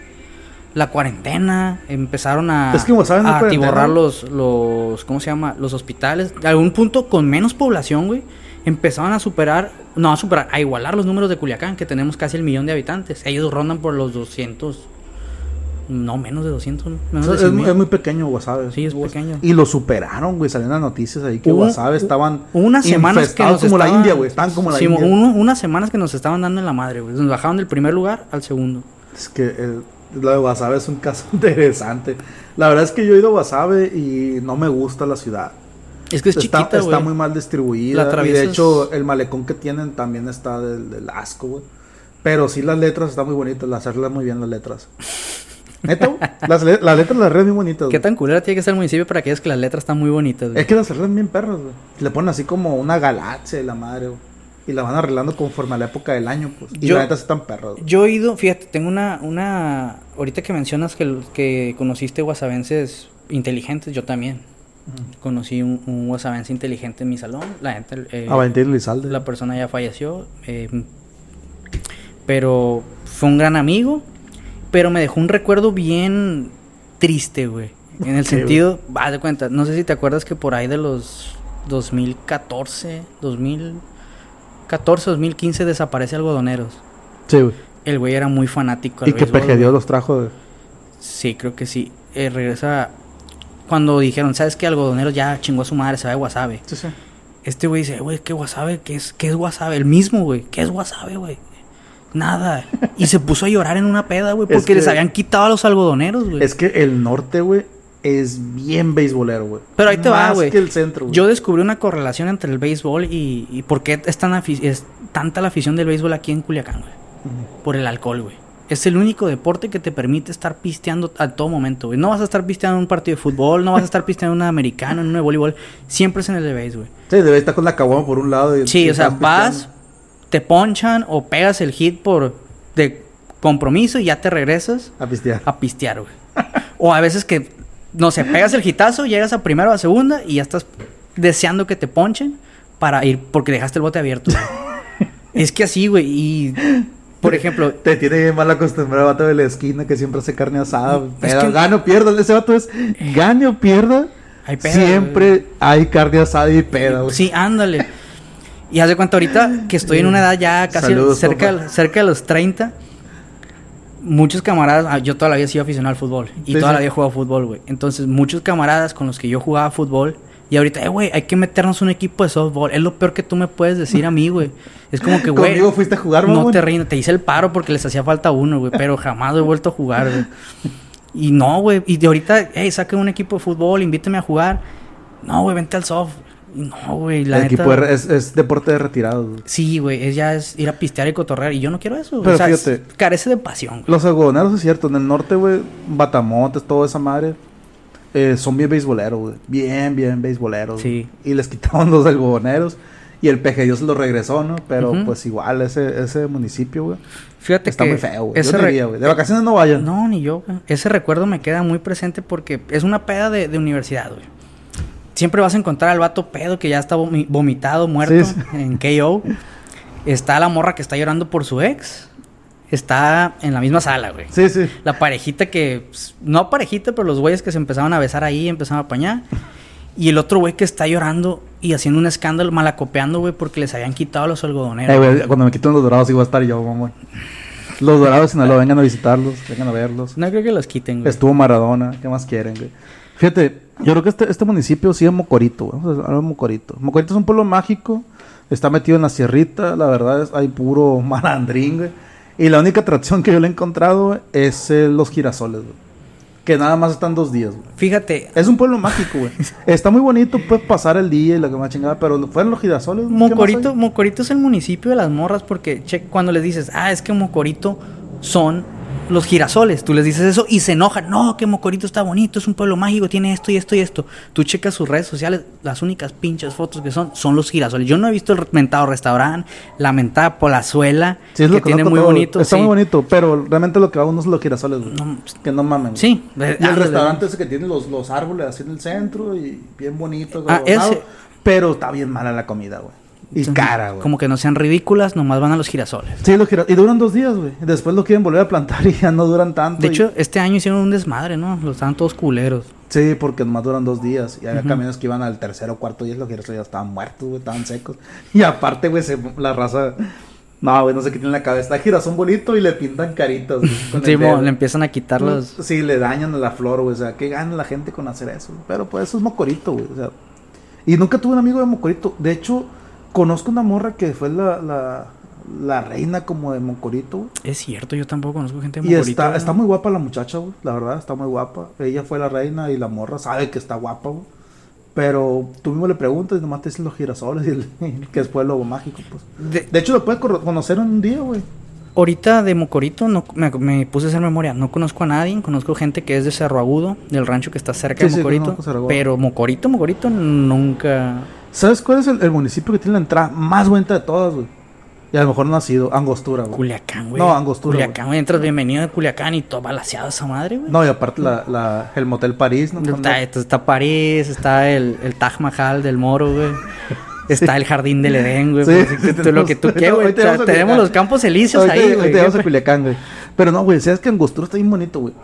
la cuarentena, empezaron a, Es que Guasave a atiborrar los, los, ¿cómo se llama? Los hospitales. A algún punto con menos población, güey, empezaban a superar, no a superar, a igualar los números de Culiacán, que tenemos casi el millón de habitantes. Ellos rondan por los 200, no, menos de 200, ¿no? menos O de sea, es, 100 muy- mil. es muy pequeño Wasabe. Sí, es pequeño. Y lo superaron, güey. Salieron las noticias ahí que Wasabe estaban. Unas semanas que nos como la estaban- India, güey. Estaban como la Sí, India. uno- unas semanas que nos estaban dando en la madre, güey. Nos bajaron del primer lugar al segundo. Es que el- lo de Wasabe es un caso interesante. La verdad es que yo he ido a Wasabe y no me gusta la ciudad. Es que es está, chiquita, está muy mal La distribuida. Y de hecho, el malecón que tienen también está del, del asco, güey. Pero sí, las letras están muy bonitas. Las hacerlas muy bien las letras. Neta, las, le- las letras de las redes muy bonitas. ¿Qué güey. tan culera tiene que ser el municipio para que veas que las letras están muy bonitas, güey? Es que las arreglan bien perras, güey. Le ponen así como una galaxia de la madre, güey. Y la van arreglando conforme a la época del año, pues. Y Yo- la neta están perras, güey. Yo he ido, fíjate, tengo una, una, ahorita que mencionas que, que conociste guasavenses inteligentes, yo también. Conocí un, un guasavense inteligente en mi salón, la gente, eh, A Valentín Elizalde. la persona ya falleció, eh, pero fue un gran amigo, pero me dejó un recuerdo bien triste, güey. En el sentido, vas de cuenta, no sé si te acuerdas que por ahí de los 2014, 2014, 2015 desaparece Algodoneros. Sí, güey. El güey era muy fanático. al Y que béisbol, güey. los trajo, güey. Sí, creo que sí. Eh, regresa. Cuando dijeron, ¿sabes qué? Algodoneros ya chingó a su madre, se va de Wasabe. Sí, sí. Este güey dice, güey, ¿qué Wasabe? ¿Qué es, ¿Qué es Wasabe? El mismo, güey. ¿Qué es Wasabe, güey? Nada. Y se puso a llorar en una peda, güey, Es porque les habían quitado a los algodoneros, güey. Es que el norte, güey, es bien beisbolero, güey. Pero ahí te va, Más güey. que el centro, güey. Yo descubrí una correlación entre el béisbol y, y por qué es, tan afi- es tanta la afición del béisbol aquí en Culiacán, güey. Por el alcohol, güey. Es el único deporte que te permite estar pisteando a todo momento, güey. No vas a estar pisteando en un partido de fútbol, no vas a estar pisteando en un americano, en un de voleibol. Siempre es en el de béis, güey. Sí, debe estar con la caguama por un lado. Y, Sí, o sea, vas, pisteando. te ponchan o pegas el hit por de compromiso y ya te regresas A pistear. a pistear, güey. o a veces que, no sé, pegas el hitazo, llegas a primero o a segunda y ya estás deseando que te ponchen para ir porque dejaste el bote abierto. es que así, güey, y por ejemplo, Te tiene bien mal acostumbrado el vato de la esquina que siempre hace carne asada. Pero que- gane o pierda. Ese vato es gane o pierda. hay peda, siempre hay carne asada y peda, güey. Sí, ándale. Y haz de cuenta ahorita que estoy en una edad ya casi Saludos, cerca, cerca de los 30. Muchos camaradas, ah, yo toda la vida he sido aficionado al fútbol y Sí, toda sí. la vida he jugado fútbol, güey. Entonces, muchos camaradas con los que yo jugaba fútbol y ahorita, eh, güey, hay que meternos un equipo de softball. Es lo peor que tú me puedes decir a mí, güey. Es como que, güey, Conmigo fuiste a jugar, no mamón. te rindas. Te hice el paro porque les hacía falta uno, güey, pero jamás he vuelto a jugar, güey. Y no, güey, y de ahorita, hey, saque un equipo de fútbol, invíteme a jugar. No, güey, vente al soft. No, güey, la El neta. equipo de- es, es deporte de retirados, güey. Sí, güey, es ya es ir a pistear y cotorrear. Y yo no quiero eso. Pero o sea, es- fíjate. carece de pasión, güey. Los algodoneros es cierto, en el norte, güey, Batamontes, toda esa madre, eh, son bien beisboleros, güey. Bien, bien beisboleros. Sí. güey. Y les quitaron los algodoneros y el PG se los regresó, ¿no? Pero pues igual ese, ese municipio, güey, Fíjate está que muy feo, güey. ese Yo no re- iría, güey. De vacaciones no vayan. No, ni yo, güey. Ese recuerdo me queda muy presente porque es una peda de, de universidad, güey. Siempre vas a encontrar al vato pedo que ya está vomi- vomitado, muerto Sí, sí. en KO. Está la morra que está llorando por su ex. Está en la misma sala, güey. Sí, sí. La parejita que. pues, No parejita, pero los güeyes que se empezaban a besar ahí, empezaban a apañar. Y el otro güey que está llorando y haciendo un escándalo, malacopeando, güey, porque les habían quitado los algodoneros. Eh, güey, cuando me quiten los dorados, voy a estar yo, mamón. Los dorados, si no lo vengan a visitarlos, vengan a verlos. No creo que los quiten, güey. Estuvo Maradona, ¿qué más quieren, güey? Fíjate, yo creo que este, este municipio sí es Mocorito, güey. Vamos a hablar de Mocorito. Mocorito es un pueblo mágico, está metido en la sierrita, la verdad es, hay puro malandrín, güey. Y la única atracción que yo le he encontrado, güey, es eh, los girasoles, güey. Que nada más están dos días, güey. Fíjate, Es un pueblo mágico, güey. Está muy bonito, puedes pasar el día y la que más chingada, pero fueron los girasoles. güey, ¿qué más Mocorito? Mocorito es el municipio de las morras porque che, cuando les dices, ah, es que Mocorito son los girasoles, tú les dices eso y se enojan, no, que Mocorito está bonito, es un pueblo mágico, tiene esto y esto y esto. Tú checas sus redes sociales, las únicas pinches fotos que son son los girasoles. Yo no he visto el mentado restaurante, la mentada polazuela, Sí, es que lo tiene conozco muy todo. bonito. Está sí. muy bonito, pero realmente lo que va uno es los girasoles, güey. No, que no mamen. Sí, Y eh, el ándale. restaurante ese que tiene los, los árboles así en el centro y bien bonito. Ah, ese. Pero está bien mala la comida, güey. Y Entonces, cara, güey. Como que no sean ridículas, nomás van a los girasoles. Sí, los gira- Y duran dos días, güey. Después lo quieren volver a plantar y ya no duran tanto. De y- hecho, este año hicieron un desmadre, ¿no? Los estaban todos culeros. Sí, porque nomás duran dos días. Y había camiones que iban al tercero o cuarto día y los girasoles ya estaban muertos, güey. Estaban secos. Y aparte, güey, se- la raza... No, güey, no sé qué tiene en la cabeza. Está girasón bonito y le pintan caritas, güey. con el Sí, mo, le empiezan a quitar los... Sí, le dañan a la flor, güey. O sea, ¿qué gana la gente con hacer eso? Pero pues eso es mocorito, güey. O sea, y nunca tuve un amigo de mocorito. De hecho, conozco una morra que fue la, la, la reina como de mocorito, güey. Es cierto, yo tampoco conozco gente de Y Mocorito, está, está muy guapa la muchacha, güey. La verdad, está muy guapa. Ella fue la reina y la morra sabe que está guapa, güey. Pero tú mismo le preguntas y nomás te dicen los girasoles y el, que es pueblo mágico, pues. De- De hecho, lo puedes conocer en un día, güey. ahorita de Mocorito no, me, me puse a hacer memoria. No conozco a nadie. Conozco gente que es de Cerro Agudo, del rancho que está cerca Sí, de Mocorito. pero Mocorito, Mocorito nunca... ¿Sabes cuál es el, el municipio que tiene la entrada más bonita de todas, güey? Y a lo mejor no ha sido Angostura, güey. Culiacán, güey. No, Angostura, Culiacán, güey. Entras bienvenido de Culiacán y todo balaseado esa madre, güey. No, y aparte la, la- el Motel París, ¿no? Está, está París, está el, el Taj Mahal del Moro, güey. Está el jardín del Edén, güey. Sí, Pues, sí, tú- lo tenemos- que tú quieras, güey. a tenemos Culiacán. los campos elíseos ahí, güey. ahorita vamos a Culiacán, güey. Pero no, güey, sabes que Angostura está bien bonito, güey.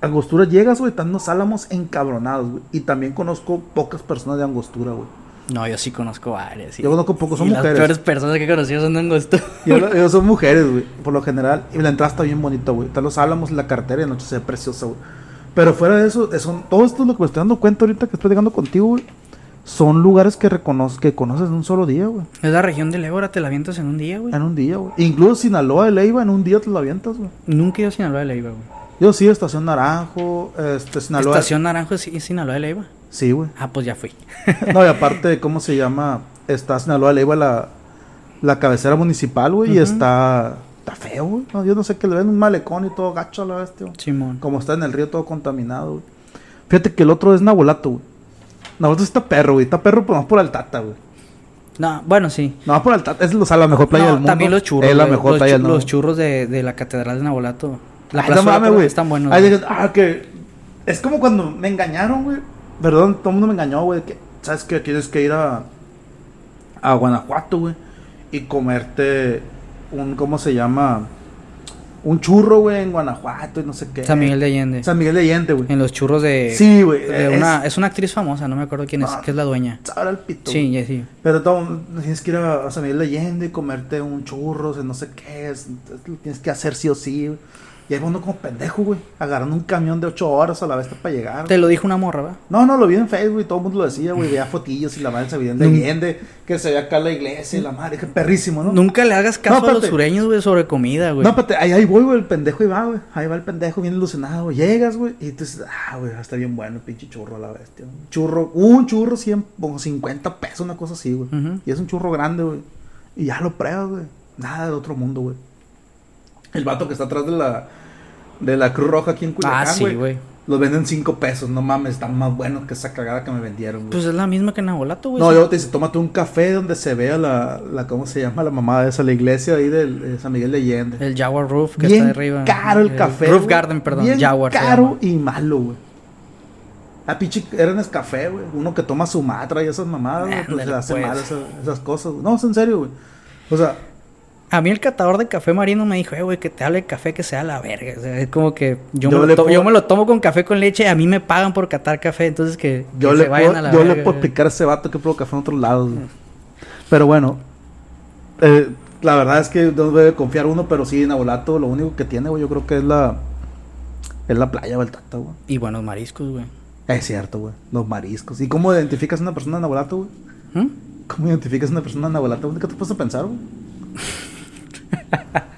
Angostura llegas, güey, están unos álamos encabronados, güey. Y también conozco pocas personas de Angostura, güey. No, yo sí conozco varias. sí. Yo conozco pocos, son y las mujeres. peores personas que he conocido son de Angostura. Yo, son mujeres, güey, por lo general. Y la entrada está bien bonita, güey. Están los álamos, la cartera y la noche se ve preciosa, güey. Pero fuera de eso, son, todo esto es lo que me estoy dando cuenta ahorita que estoy llegando contigo, güey. Son lugares que, reconoces, que conoces en un solo día, güey. Es la región del Ébora, te la avientas en un día, güey. En un día, güey. Incluso Sinaloa de Leiva, en un día te lo avientas, güey. Nunca he ido a Sinaloa de Leiva, güey. Yo sí, Estación Naranjo, este, Sinaloa. Estación Naranjo es Sinaloa de Leiva. Sí, güey. Ah, pues ya fui. No, y aparte, ¿cómo se llama? Está Sinaloa de Leiva, la, la cabecera municipal, güey, y está... Está feo, güey. No, yo no sé qué le ven un malecón y todo gacho a la bestia, güey. Simón. Como está en el río todo contaminado, güey. Fíjate que el otro es Nabolato, güey. Nabolato está perro, güey. Está perro, pero más por Altata, güey. No, bueno, sí. No, por Altata. Es o sea, la mejor playa No, del mundo. También los churros. Es la mejor los, playa del mundo. los churros de, de la Catedral de Nabolato. La Ay, plaza no mames, güey. Están buenos. Ay, ah, que. Es como cuando me engañaron, güey. Perdón, todo el mundo me engañó, güey. Que, ¿Sabes que Tienes que ir a. A Guanajuato, güey. Y comerte un. ¿Cómo se llama? Un churro, güey, en Guanajuato y no sé qué. San Miguel de Allende. San Miguel de Allende, güey. En los churros de. Sí, güey. es- una, es una actriz famosa, no me acuerdo quién es, No. que es la dueña. Sabrá el pito. Sí, ya sí. Pero todo, tienes que ir a, a San Miguel de Allende y comerte un churro, no sé qué es. tienes que hacer sí o sí. güey. Y ahí uno como pendejo, güey. Agarrando un camión de 8 horas a la vez para llegar. Te lo dijo una morra, ¿va? No, no, lo vi en Facebook y todo el mundo lo decía, güey. Veía fotillos y la madre se veía de Allende, que se veía acá la iglesia y la madre, que perrísimo, ¿no? Nunca le hagas caso No, a los sureños, güey, sobre comida, güey. No, espérate, ahí, ahí voy, güey, el pendejo y va, güey. Ahí va el pendejo bien ilusionado, güey. Llegas, güey, y tú dices, ah, güey, estar bien bueno el pinche churro a la bestia. Un churro, un churro 100, como 50 pesos, una cosa así, güey. Y es un churro grande, güey. Y ya lo pruebas, güey. Nada de otro mundo, güey. El vato que está atrás de la, de la Cruz Roja aquí en Culiacán, Ah, sí, güey. Los venden 5 pesos, no mames, están más buenos que esa cagada que me vendieron, güey. Pues es la misma que en Nabolato, güey. No, yo te dice, tómate un café donde se vea la, la ¿cómo se llama? La mamada esa, la iglesia ahí del de San Miguel de Allende. El Jaguar Roof que bien está arriba. caro el, café. Roof güey. Garden, perdón. Bien Jaguar. se caro llama. y malo, güey. Ah, pinche, era café, güey. Uno que toma Sumatra y esas mamadas, güey, pues Ándale, le hace pues. mal esas, esas cosas. güey. No, es en serio, güey. O sea, A mí el catador de café marino me dijo, eh, güey, que te hable café que sea la verga. O sea, es como que yo, Yo me, lo to- puedo- yo me lo tomo con café con leche. A mí me pagan por catar café, entonces que, yo, que le se vayan puedo, a la yo le puedo güey. explicar a ese vato que prueba café en otros lados, güey. Pero bueno, eh, la verdad es que no debe confiar uno, pero sí, en Abolato lo único que tiene, güey, yo creo que es la, es la playa o el tata, güey. Y buenos mariscos, güey. Es cierto, güey. Los mariscos. ¿Y cómo identificas a una persona en Abolato, güey? ¿Mm? ¿Cómo identificas a una persona en Abolato? güey? ¿Qué te puedes pensar, güey?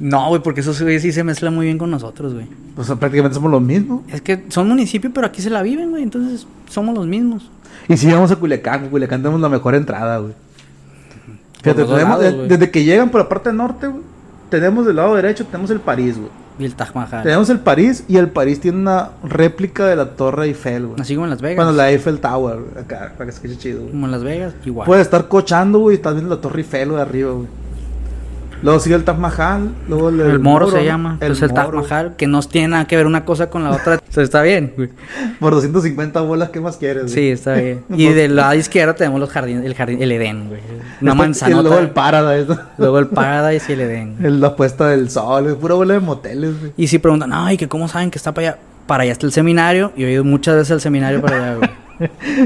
No, güey, porque esos güeyes sí se mezclan muy bien con nosotros, güey. Pues prácticamente somos los mismos. Es que son municipios, pero aquí se la viven, güey. Entonces somos los mismos. Y si vamos a Culiacán, Culiacán tenemos la mejor entrada, güey. Fíjate, tenemos- lados, desde que llegan por la parte norte, güey, tenemos del lado derecho, tenemos el París, güey. Y el Taj Mahal. Tenemos el París y el París tiene una réplica de la Torre Eiffel, güey. Así como en Las Vegas. Bueno, la Eiffel Tower, güey, acá, para que se escuche chido, güey. Como en Las Vegas, igual. Puedes estar cochando, güey, y estás viendo la Torre Eiffel, güey, arriba, güey. Luego sigue el Taj Mahal, luego el, El, moro, se llama. El, El, el Taj. Mahal, que no tiene nada que ver una cosa con la otra. o sea, está bien, güey. Por 250 bolas, ¿qué más quieres? güey? Sí, está bien. Y del lado izquierdo tenemos los jardines, el jardín, el Edén, güey. Una manzana. Luego el Paradise. Luego el Paradise y el Edén. El- la puesta del sol, güey. Pura bola de moteles, güey. Y si preguntan, ay, que cómo saben que está para allá. Para allá está el seminario. Y he ido muchas veces al seminario para allá, güey.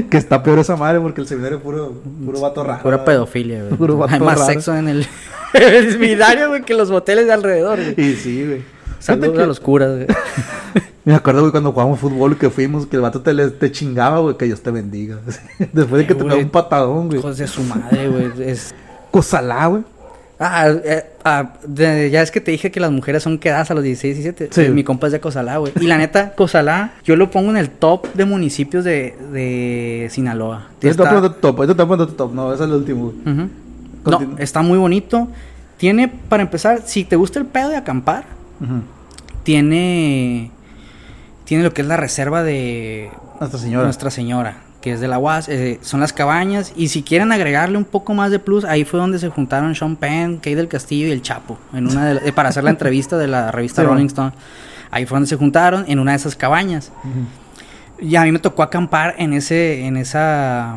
que está peor esa madre porque el seminario es puro, puro vato raro. Pura pedofilia, güey. Puro vato Hay más raro. sexo en el, el seminario, güey, que los moteles de alrededor, güey. Y sí, güey. Saludos que- a los curas, güey. Me acuerdo, güey, cuando jugábamos fútbol que fuimos, que el vato te, chingaba, güey, que Dios te bendiga. Después de que te pegó un patadón, güey. Hijos de su madre, güey. Es... Cosalá, güey. Ah, eh, ah, de- ya es que te dije que las mujeres son quedadas a los 16, 17. Sí. Mi compa es de Cosalá, güey. Y la neta, Cosalá, yo lo pongo en el top de municipios de, de Sinaloa. Está- te top, esto te poniendo top. No, ese es el último. Ujú. No, está muy bonito. Tiene, para empezar, si te gusta el pedo de acampar, tiene, tiene lo que es la reserva de Nuestra Señora. Nuestra Señora, que es de la UAS. eh, son las cabañas. Y si quieren agregarle un poco más de plus, ahí fue donde se juntaron Sean Penn, Kay del Castillo y el Chapo. En una de la- eh, para hacer la entrevista de la revista Sí, Rolling. Stone. Ahí fue donde se juntaron, en una de esas cabañas. Y a mí me tocó acampar en ese, en esa,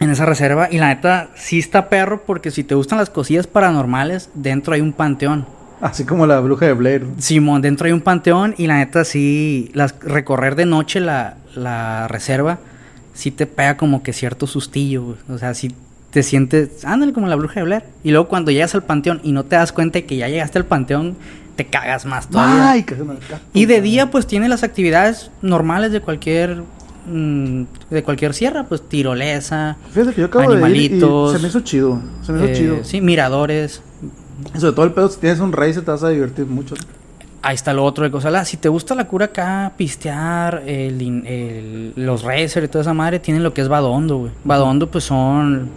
en esa reserva. Y la neta, sí está perro, porque si te gustan las cosillas paranormales, dentro hay un panteón. Así como la bruja de Blair. Simón, dentro hay un panteón y la neta sí, las, recorrer de noche la, la reserva, sí te pega como que cierto sustillo, güey. O sea, sí te sientes, ándale como la bruja de Blair. Y luego cuando llegas al panteón y no te das cuenta de que ya llegaste al panteón, te cagas más todavía. Ay, que se me. Y de día pues tiene las actividades normales de cualquier mm, de cualquier sierra, pues tirolesa, Fíjate que yo acabo de ir y animalitos, se me hizo chido. Se me hizo eh, chido. sí, miradores. Sobre todo el pedo, si tienes un racer te vas a divertir mucho. Ahí está lo otro de cosas. Si te gusta la cura acá, pistear, el, el- los racers y toda esa madre, tienen lo que es Badondo, güey. Badondo, pues son,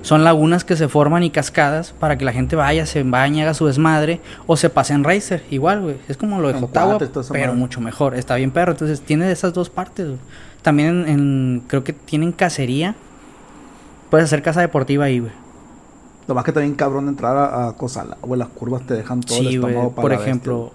son lagunas que se forman y cascadas para que la gente vaya, se bañe, haga su desmadre o se pase en racer. Igual, güey. Es como lo de Jotagua, pero madre. mucho mejor. Está bien perro. Entonces tiene de esas dos partes, güey. También en, en- creo que tienen cacería. Puedes hacer casa deportiva ahí, güey. Lo más que también cabrón entrar a, a Cosala, güey. Las curvas te dejan todo el Sí, güey. estómago para Por ejemplo,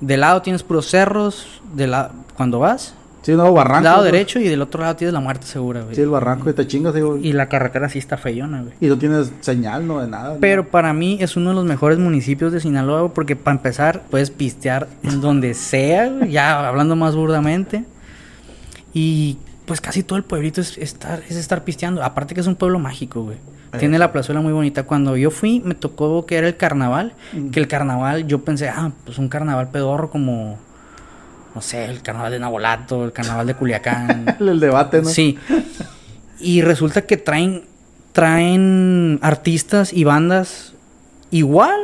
de lado tienes puros cerros, de la cuando vas. Sí, no, barranco. lado güey. derecho y del otro lado tienes la muerte segura, güey. Sí, el barranco y te chingas, digo. Y la carretera sí está feyona, güey. Y no tienes señal, no, de nada. Pero ¿no? para mí es uno de los mejores municipios de Sinaloa, porque para empezar puedes pistear en donde sea, ya hablando más burdamente. Y pues casi todo el pueblito es estar, es estar pisteando. Aparte que es un pueblo mágico, güey. Tiene Eso. la plazuela muy bonita. Cuando yo fui, me tocó que era el carnaval. Mm. Que el carnaval, yo pensé, ah, pues un carnaval pedorro como, no sé, el carnaval de Nabolato, el carnaval de Culiacán. el, el debate, ¿no? Sí. Y resulta que traen traen artistas y bandas igual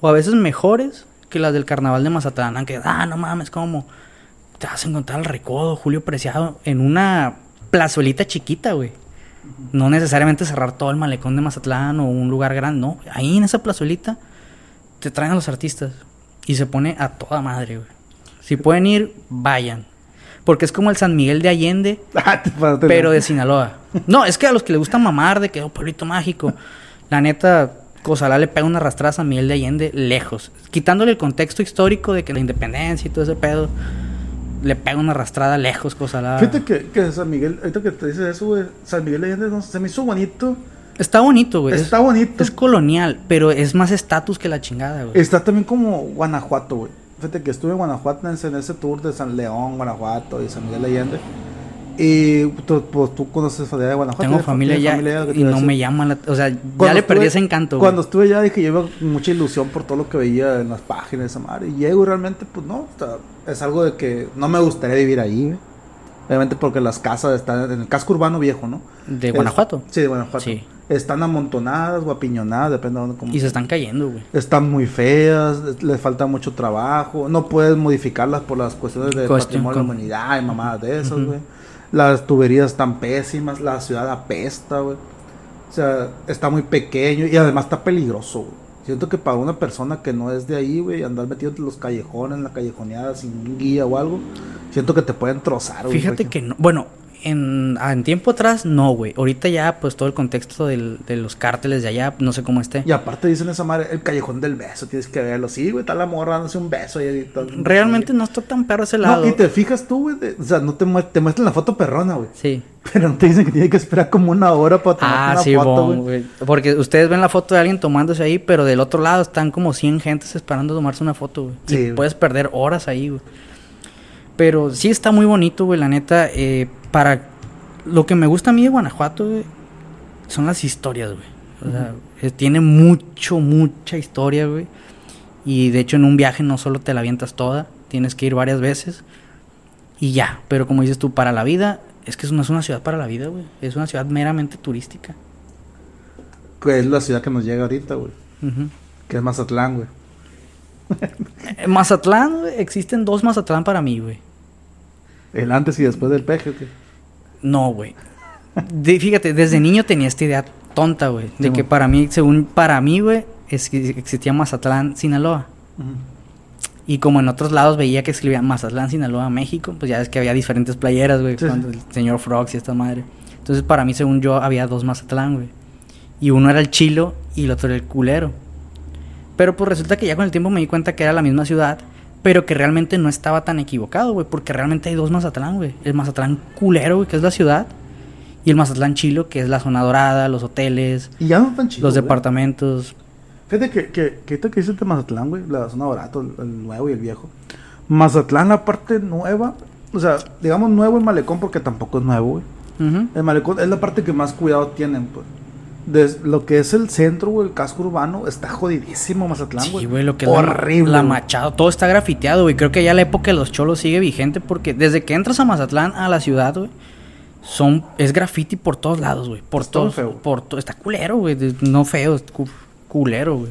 o a veces mejores que las del carnaval de Mazatlán. Que, ah, no mames, ¿cómo? Te vas a encontrar al Recodo, Julio Preciado, en una plazuelita chiquita, güey. No necesariamente cerrar todo el malecón de Mazatlán o un lugar grande, no. Ahí en esa plazuelita te traen a los artistas y se pone a toda madre, güey. Si pueden ir, vayan. Porque es como el San Miguel de Allende, Ah, pero de... Sinaloa. No, es que a los que les gusta mamar de que es un pueblito mágico, la neta, Cosalá le pega una arrastrada a San Miguel de Allende lejos. Quitándole el contexto histórico de que la independencia y todo ese pedo, le pega una arrastrada lejos Cosalá. Fíjate que, que San Miguel, ahorita que te dices eso, güey, San Miguel de Allende no, se me hizo bonito. Está bonito, güey. Está es, bonito. es colonial, pero es más estatus que la chingada, güey. Está también como Guanajuato, güey. Fíjate que estuve en Guanajuato en ese, en ese tour de San León, Guanajuato y San Miguel de Allende. Y tú, pues, tú conoces familia de Guanajuato. Tengo ¿Tienes familia ya familia y no me llama la... O sea, ya le perdí ese encanto. Cuando estuve allá dije, yo iba mucha ilusión por todo lo que veía en las páginas de esa madre. Y llego realmente, pues no, o sea, es algo de que no me gustaría vivir ahí. Obviamente porque las casas están en el casco urbano viejo, ¿no? ¿De Es- Guanajuato? sí, de Guanajuato. Sí. Están amontonadas o apiñonadas, depende de dónde. cómo- Y se están cayendo, güey. Están muy feas, les falta mucho trabajo, no puedes modificarlas por las cuestiones de Cuestión patrimonio de la humanidad y mamadas de esas, güey. Las tuberías están pésimas, la ciudad apesta, güey. O sea, está muy pequeño y además está peligroso, güey. Siento que para una persona que no es de ahí, güey, andar metido entre los callejones, en la callejoneada sin guía o algo, siento que te pueden trozar, güey. Fíjate que no. Bueno, En, ah, en tiempo atrás, no, güey. Ahorita ya, pues todo el contexto del- de los cárteles de allá, no sé cómo esté. Y aparte dicen esa madre, el callejón del beso, tienes que verlo. Sí, güey, está la morra dándose un beso ahí. y todo. Realmente no está tan perro ese lado. No, y te fijas tú, güey, de- o sea, no te, te muestran la foto perrona, güey. Sí. Pero no te dicen que tiene que esperar como una hora para tomar Ah, una sí, foto, güey. Porque ustedes ven la foto de alguien tomándose ahí, pero del otro lado están como 100 gentes esperando tomarse una foto, güey. Sí, y puedes perder horas ahí, güey. Pero sí está muy bonito, güey, la neta. eh, para lo que me gusta a mí de Guanajuato, güey, son las historias, güey. O sea, eh, tiene mucho, mucha historia, güey. Y de hecho en un viaje no solo te la avientas toda, tienes que ir varias veces. Y ya, pero como dices tú, para la vida, es que es una, es una ciudad para la vida, güey. Es una ciudad meramente turística. Que es la ciudad que nos llega ahorita, güey. Que es Mazatlán, güey. Eh, Mazatlán, güey, existen dos Mazatlán para mí, güey. El antes y después del peje, ¿qué? No, güey. De- fíjate, desde niño tenía esta idea tonta, güey. De Sí, que para mí, según para mí, güey, es que existía Mazatlán, Sinaloa. Y como en otros lados veía que escribía Mazatlán, Sinaloa, México, pues ya es que había diferentes playeras, güey, sí. el señor Frogs y esta madre. Entonces, para mí, según yo, había dos Mazatlán, güey. Y uno era el chilo y el otro era el culero. Pero pues resulta que ya con el tiempo me di cuenta que era la misma ciudad, pero que realmente no estaba tan equivocado, güey, porque realmente hay dos Mazatlán, güey. El Mazatlán culero, güey, que es la ciudad, y el Mazatlán chilo, que es la zona dorada, los hoteles, Y ya no chidos. los departamentos. Fíjate que, que, que ahorita que dices de Mazatlán, güey, la zona barato, el, nuevo y el viejo. Mazatlán, la parte nueva, o sea, digamos nuevo el malecón porque tampoco es nuevo, güey. El malecón es la parte que más cuidado tienen, pues. Des- lo que es el centro, güey, el casco urbano, está jodidísimo Mazatlán, güey. Sí, güey, lo que es la- Horrible. La. Machado, todo está grafiteado, güey. Creo que ya la época de los cholos sigue vigente porque desde que entras a Mazatlán, a la ciudad, güey, son es graffiti por todos lados, güey. Por Está todos, feo. por to- está culero, güey, de- no feo, es cu- culero, güey.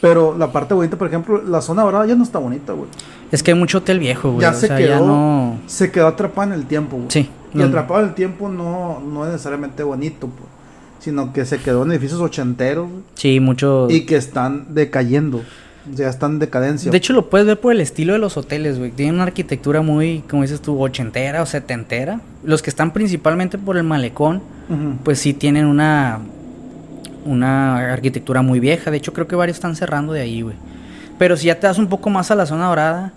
Pero la parte bonita, por ejemplo, la zona dorada ya no está bonita, güey. Es que hay mucho hotel viejo, güey. Ya o se sea, quedó, ya no se quedó atrapada en el tiempo, güey. Sí. Y no- atrapado en el tiempo no, no es necesariamente bonito, pues. Sino que se quedó en edificios ochenteros, Sí, mucho Y que están decayendo. Ya están en decadencia. De hecho, lo puedes ver por el estilo de los hoteles, güey. Tienen una arquitectura muy, como dices tú, ochentera o setentera. Los que están principalmente por el malecón, pues sí tienen una una arquitectura muy vieja. De hecho, creo que varios están cerrando de ahí, güey. Pero si ya te das un poco más a la zona dorada,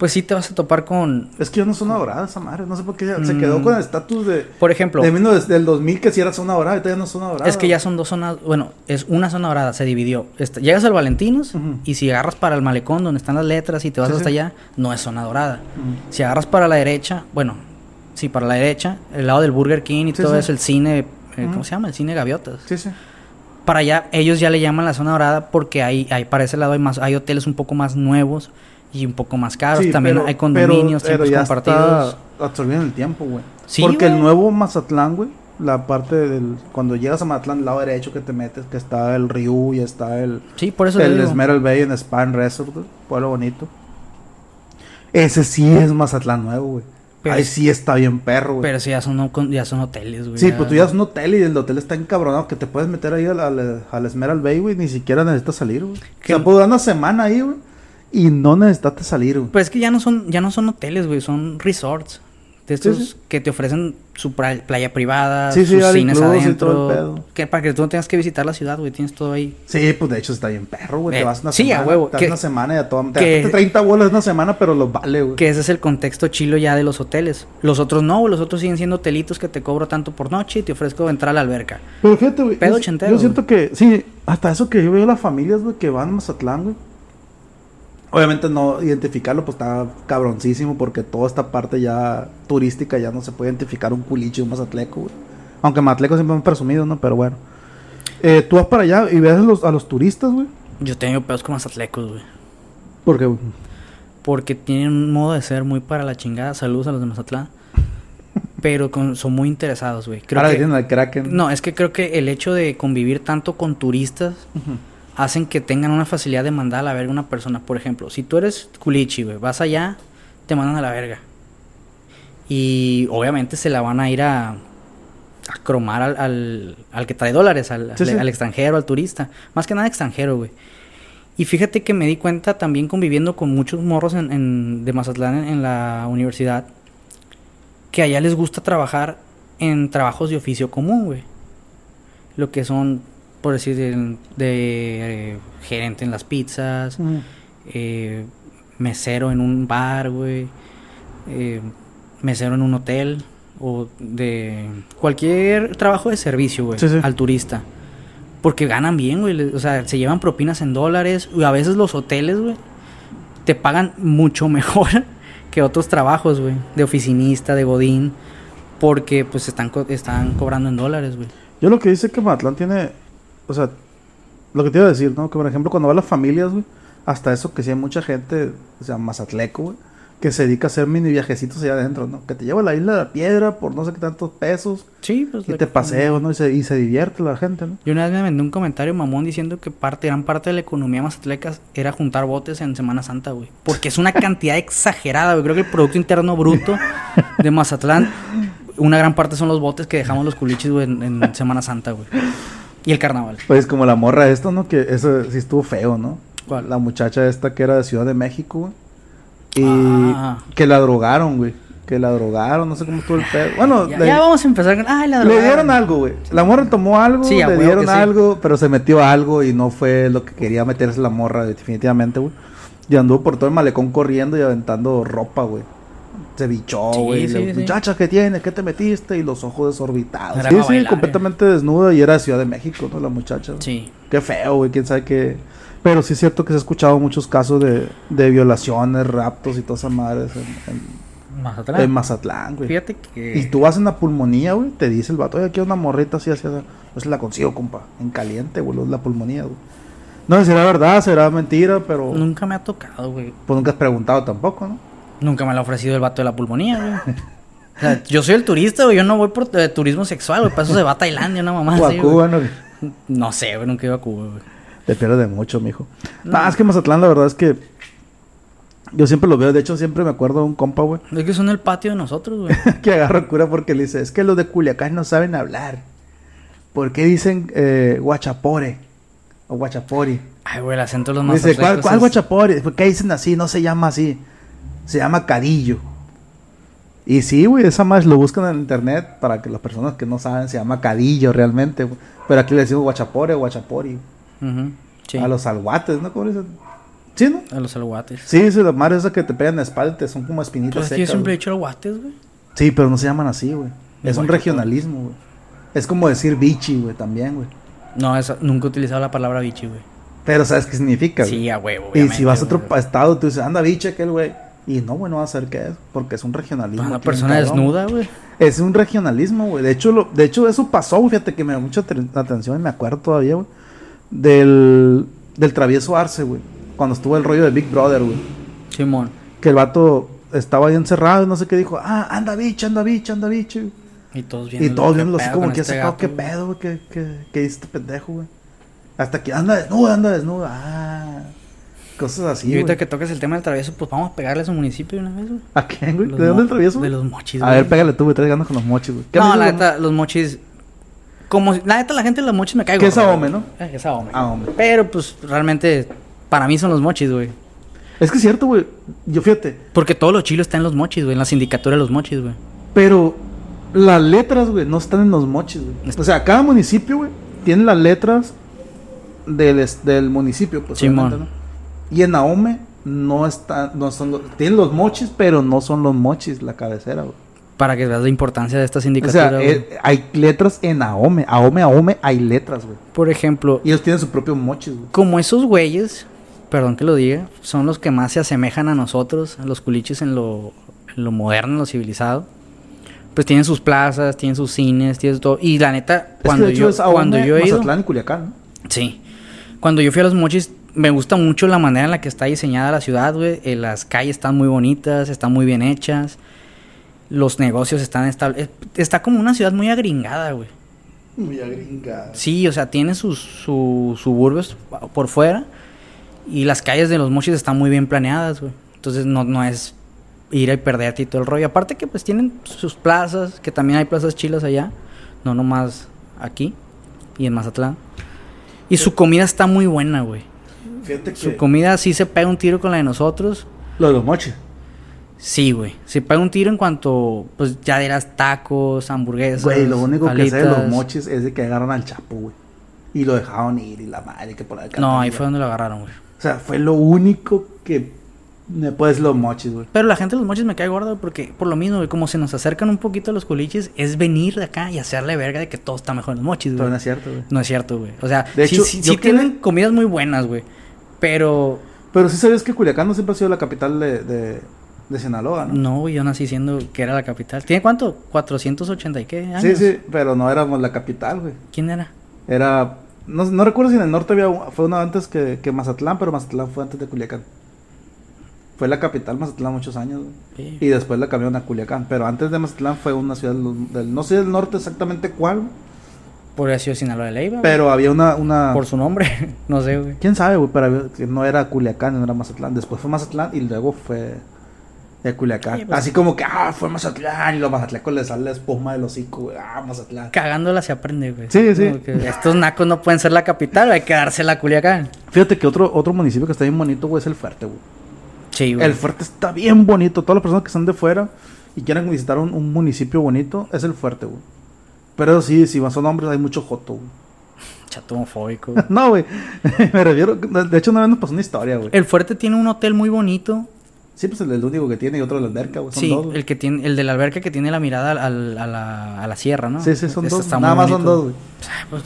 pues sí te vas a topar con, Es que ya no es zona dorada esa madre. No sé por qué ya- se Mm. quedó con el estatus de. por ejemplo, De 19 del 2000 que si era zona dorada y todavía no es zona dorada. es que ya son dos zonas, bueno, es una zona dorada, se dividió. Esta- llegas al Valentinos y si agarras para el malecón donde están las letras y te vas Sí, hasta sí. allá, no es zona dorada. Si agarras para la derecha, bueno, sí, para la derecha, el lado del Burger King y Sí, todo eso, el cine, eh, ¿cómo se llama? El cine Gaviotas. Sí, sí. Para allá, ellos ya le llaman la zona dorada porque hay, hay para ese lado hay más, hay hoteles un poco más nuevos y un poco más caros. Sí, También pero- hay condominios, pero, pero tiempos compartidos. Está absorbiendo el tiempo, güey. Sí, Porque el nuevo Mazatlán, güey, la parte del. Cuando llegas a Mazatlán, el lado derecho que te metes, que está el Ryu y está el. Sí, por eso el. Esmeralda Bay en Spa and Resort, güey, pueblo bonito. Ese sí es Mazatlán nuevo, güey. Pero Ahí sí está bien perro, güey. Pero sí, ya son, ya son hoteles, güey. Sí, ya- pues tú ya es un hotel y el hotel está encabronado que te puedes meter ahí al, al, al Esmeralda Bay, güey, ni siquiera necesitas salir, güey. O Que- sea, puedo dar una semana ahí, güey, y no necesitas salir, güey. Pero es que ya no son, ya no son hoteles, güey, son resorts. De estos Sí, sí. que te ofrecen su playa privada, Sí, sí, sus cines inclusive y adentro. todo el pedo. Que para que tú no tengas que visitar la ciudad, güey, tienes todo ahí. Sí, pues de hecho está bien perro, güey. Eh, te vas una sí, semana. a huevo, Te vas que- una semana y a todo. Te que- gastaste 30 bolas una semana, pero los vale, güey. Que ese es el contexto chilo ya de los hoteles. Los otros no, güey, los otros siguen siendo hotelitos que te cobro tanto por noche y te ofrezco entrar a la alberca. Pero fíjate, güey. Pedo ochentero, Yo siento que, sí, hasta eso que yo veo las familias, güey, que van a Mazatlán, güey. Obviamente no identificarlo, pues está cabroncísimo, porque toda esta parte ya turística ya no se puede identificar un culiche, un mazatleco, güey. Aunque mazatleco siempre han presumido, ¿no? Pero bueno. Eh, tú vas para allá y ves a los, a los turistas, güey. Yo tengo pedos con mazatlecos, güey. Porque, güey. Porque tienen un modo de ser muy para la chingada. Saludos a los de Mazatlán. Pero con- son muy interesados, güey. Creo Ahora que tienen al Kraken. no, es que creo que el hecho de convivir tanto con turistas Ujú. Hacen que tengan una facilidad de mandar a la verga a una persona. Por ejemplo, si tú eres culichi, güey, vas allá, te mandan a la verga. Y obviamente se la van a ir a, a cromar al, al, al que trae dólares, al, Sí, al- sí. al extranjero, al turista. Más que nada extranjero, güey. Y fíjate que me di cuenta también conviviendo con muchos morros en, en- de Mazatlán en, en la universidad, que allá les gusta trabajar en trabajos de oficio común, güey. Lo que son, por decir, de, de, eh, gerente en las pizzas, eh, mesero en un bar, güey, eh, mesero en un hotel, o de cualquier trabajo de servicio, güey, Sí, sí. al turista. Porque ganan bien, güey. O sea, se llevan propinas en dólares. Y a veces los hoteles, güey, te pagan mucho mejor que otros trabajos, güey. De oficinista, de godín. Porque, pues, están, co- están cobrando en dólares, güey. Yo lo que dice que Mazatlán tiene, o sea, lo que te iba a decir, ¿no? Que por ejemplo cuando va las familias, güey, hasta eso que sí hay mucha gente, o sea, mazatleco, güey, que se dedica a hacer mini viajecitos allá adentro, ¿no? Que te lleva a la isla de la piedra por no sé qué tantos pesos Sí, pues. y te paseo, ¿no? Y se, y se divierte la gente, ¿no? Yo una vez me vendí un comentario mamón diciendo que parte, gran parte de la economía mazatleca era juntar botes en Semana Santa, güey. Porque es una cantidad exagerada, güey. Creo que el Producto Interno Bruto de Mazatlán, una gran parte son los botes que dejamos los culichis, güey, en, en Semana Santa, güey. Y el carnaval. Pues como la morra esto, ¿no? Que eso sí estuvo feo, ¿no? ¿Cuál? La muchacha esta que era de Ciudad de México, güey. Y Ah. que la drogaron, güey. Que la drogaron, no sé cómo estuvo el pedo. Bueno, Ya, le- ya vamos a empezar con. Ay, la Le drogaron. dieron algo, güey. La morra tomó algo, Sí, le dieron sí. algo, pero se metió algo y no fue lo que quería meterse la morra, definitivamente, güey. Y anduvo por todo el malecón corriendo y aventando ropa, güey. Se bichó, güey. sí, Le- sí. Muchacha, ¿qué tienes? ¿Qué te metiste? Y los ojos desorbitados. Era Sí, sí, bailar, completamente desnuda y era de Ciudad de México, ¿no? La muchacha. Sí. Qué feo, güey. Quién sabe qué. Pero sí es cierto que se ha escuchado muchos casos de, de violaciones, raptos y todas esas madres en, en- Mazatlán. en Mazatlán, güey. Fíjate que. Y tú vas en la pulmonía, güey, te dice el vato, oye, aquí hay una morrita así, así, así. Pues la consigo, compa. En caliente, güey, la pulmonía, güey. No sé si será verdad, será mentira, pero Nunca me ha tocado, güey. pues nunca has preguntado tampoco, ¿no? Nunca me lo ha ofrecido el vato de la pulmonía, güey. O sea, yo soy el turista, güey. Yo no voy por eh, turismo sexual, güey. Para eso se va a Tailandia, una mamá o a Cuba, güey. ¿no? No sé, güey. Nunca iba a Cuba, güey. Te pierdes de mucho, mijo. No. Nada, es que Mazatlán, la verdad es que yo siempre lo veo. De hecho, siempre me acuerdo de un compa, güey, Es que son el patio de nosotros, güey. que agarra cura porque le dice, es que los de Culiacán no saben hablar. ¿Por qué dicen eh, guachapore? O guachapori. Ay, güey, el acento de los Dice, ¿cuál, cuál es- guachapore? ¿Por qué dicen así? No se llama así. Se llama cadillo. Y sí, güey, esa más lo buscan en internet para que las personas que no saben se llama cadillo realmente. güey. Pero aquí le decimos guachapore, guachapori. Sí. A los alguates, ¿no? ¿Cómo dicen? ¿Sí, no? A los alguates. Sí, sí, las madres esas que te pegan en la espalda te son como espinitas Pues es que yo secas. siempre he güey. Sí, pero no se llaman así, güey. Es un regionalismo, güey. Es como decir bichi, güey, también, güey. No, esa- nunca he utilizado la palabra bichi, güey. Pero ¿sabes qué significa, güey? Sí, a huevo, Y si vas a otro estado, tú dices, anda, biche, aquel güey. Y no, güey, no va a saber qué es, porque es un regionalismo. Una persona desnuda, güey. Es un regionalismo, güey. De hecho, lo, de hecho, eso pasó, güey. Fíjate que me da mucha aten- atención y me acuerdo todavía, güey. Del, del travieso Arce, güey. Cuando estuvo el rollo de Big Brother, güey. Simón. Que el vato estaba ahí encerrado y no sé qué dijo. Ah, anda, biche, anda, biche, anda, biche. Y todos viendo. Y todos qué viéndolo así como que este sacado, qué pedo, güey. ¿Qué, qué, qué dice este pendejo, güey? Hasta que anda desnuda, anda desnuda. Ah, cosas así, Y ahorita güey. que tocas el tema del travieso, pues vamos a pegarle a su municipio de una vez, güey. ¿A quién, güey? Los ¿De dónde el travieso? De güey? los mochis, A güey. ver, pégale tú, güey. Traes ganas con los mochis, güey. ¿Qué No, la güey? neta, los mochis. Como si- la neta, la gente de los mochis me cae Que es ahome, güey. ¿no? Eh, que es ahome. Ahome. Pero pues realmente, para mí son los mochis, güey. Es que es cierto, güey. Yo fíjate. Porque todo lo chilo está en los mochis, güey. En la sindicatura de los mochis, güey. Pero las letras, güey, no están en los mochis, güey. O sea, cada municipio, güey, tiene las letras del, del municipio, pues. Simón. ¿no? Y en Ahome no está, no son los, tienen los mochis, pero no son los mochis la cabecera, güey. Para que veas la importancia de esta O sindicatura, sea, güey. eh, hay letras en Ahome. Ahome, Ahome, hay letras, güey. Por ejemplo, Y ellos tienen su propio mochis, güey. como esos güeyes, perdón que lo diga, son los que más se asemejan a nosotros, a los culiches en lo, en lo moderno, en lo civilizado. Pues tienen sus plazas, tienen sus cines, tienen todo. Y la neta, Es que, cuando de hecho, yo, es cuando yo he ido, Mazatlán y Culiacán, ¿no? Sí. Cuando yo fui a los mochis, me gusta mucho la manera en la que está diseñada la ciudad, güey. Eh, las calles están muy bonitas, están muy bien hechas. Los negocios están estables. Está como una ciudad muy agringada, güey. Muy agringada. Sí, o sea, tiene sus, sus suburbios por fuera. Y las calles de los mochis están muy bien planeadas, güey. Entonces no, no es ir y perderte y todo el rollo. Aparte que pues tienen sus plazas, que también hay plazas chilas allá. No nomás aquí y en Mazatlán. Y su comida está muy buena, güey. Fíjate Su que... comida sí se pega un tiro con la de nosotros. Lo de los mochis. Sí, güey. Se pega un tiro en cuanto, pues ya dirás tacos, hamburguesas. Güey, lo único que sé de los mochis es de que agarran al chapo, güey. Y lo dejaron ir y la madre que por acá. No, ahí fue donde lo agarraron, güey. O sea, fue lo único que me puedes los mochis, güey. Pero la gente de los mochis me cae gorda porque, por lo mismo, güey, como se nos acercan un poquito a los culiches, es venir de acá y hacerle verga de que todo está mejor en los mochis, Pero güey. no es cierto, güey. No es cierto, güey. O sea, De sí, hecho, sí, sí tienen comidas muy buenas, güey. Pero Pero sí sabías que Culiacán no siempre ha sido la capital de, de, de Sinaloa, ¿no? no, yo nací siendo que era la capital. ¿Tiene cuánto? 480 y qué años. Sí, sí, pero no éramos la capital, güey. ¿Quién era? Era. No, no recuerdo si en el norte había fue una antes que, que Mazatlán, pero Mazatlán fue antes de Culiacán. Fue la capital Mazatlán muchos años. Sí. Y después la cambiaron a Culiacán. Pero antes de Mazatlán fue una ciudad del, del- no sé del norte exactamente cuál, güey, Podría haber sido Sinaloa de Leiva. güey. pero había una, una Por su nombre. no sé, güey. quién sabe, güey, pero no era Culiacán, no era Mazatlán. Después fue Mazatlán y luego fue de Culiacán. Sí, pues- Así como que ah, fue Mazatlán y los Mazatlecos le sale la espuma del hocico, güey. Ah, Mazatlán. Cagándola se aprende, güey. Sí, sí. Estos nacos no pueden ser la capital, hay que dársela a Culiacán. Fíjate que otro otro municipio que está bien bonito, güey, es el Fuerte, güey. Sí, güey. El Fuerte está bien bonito. Todas las personas que están de fuera y quieren visitar un, un municipio bonito, es el Fuerte, güey. Pero sí, si son hombres, hay mucho joto, güey. Chato homofóbico. güey. no, güey. Me refiero. De hecho, una vez nos pasó una historia, güey. El fuerte tiene un hotel muy bonito. Sí, pues el, el único que tiene y otro de la alberca, güey. Son Sí, dos, güey. el que tiene, el de la alberca que tiene la mirada al, a, la, a la sierra, ¿no? Sí, sí, son Ese dos. Nada más son dos, güey. Pues,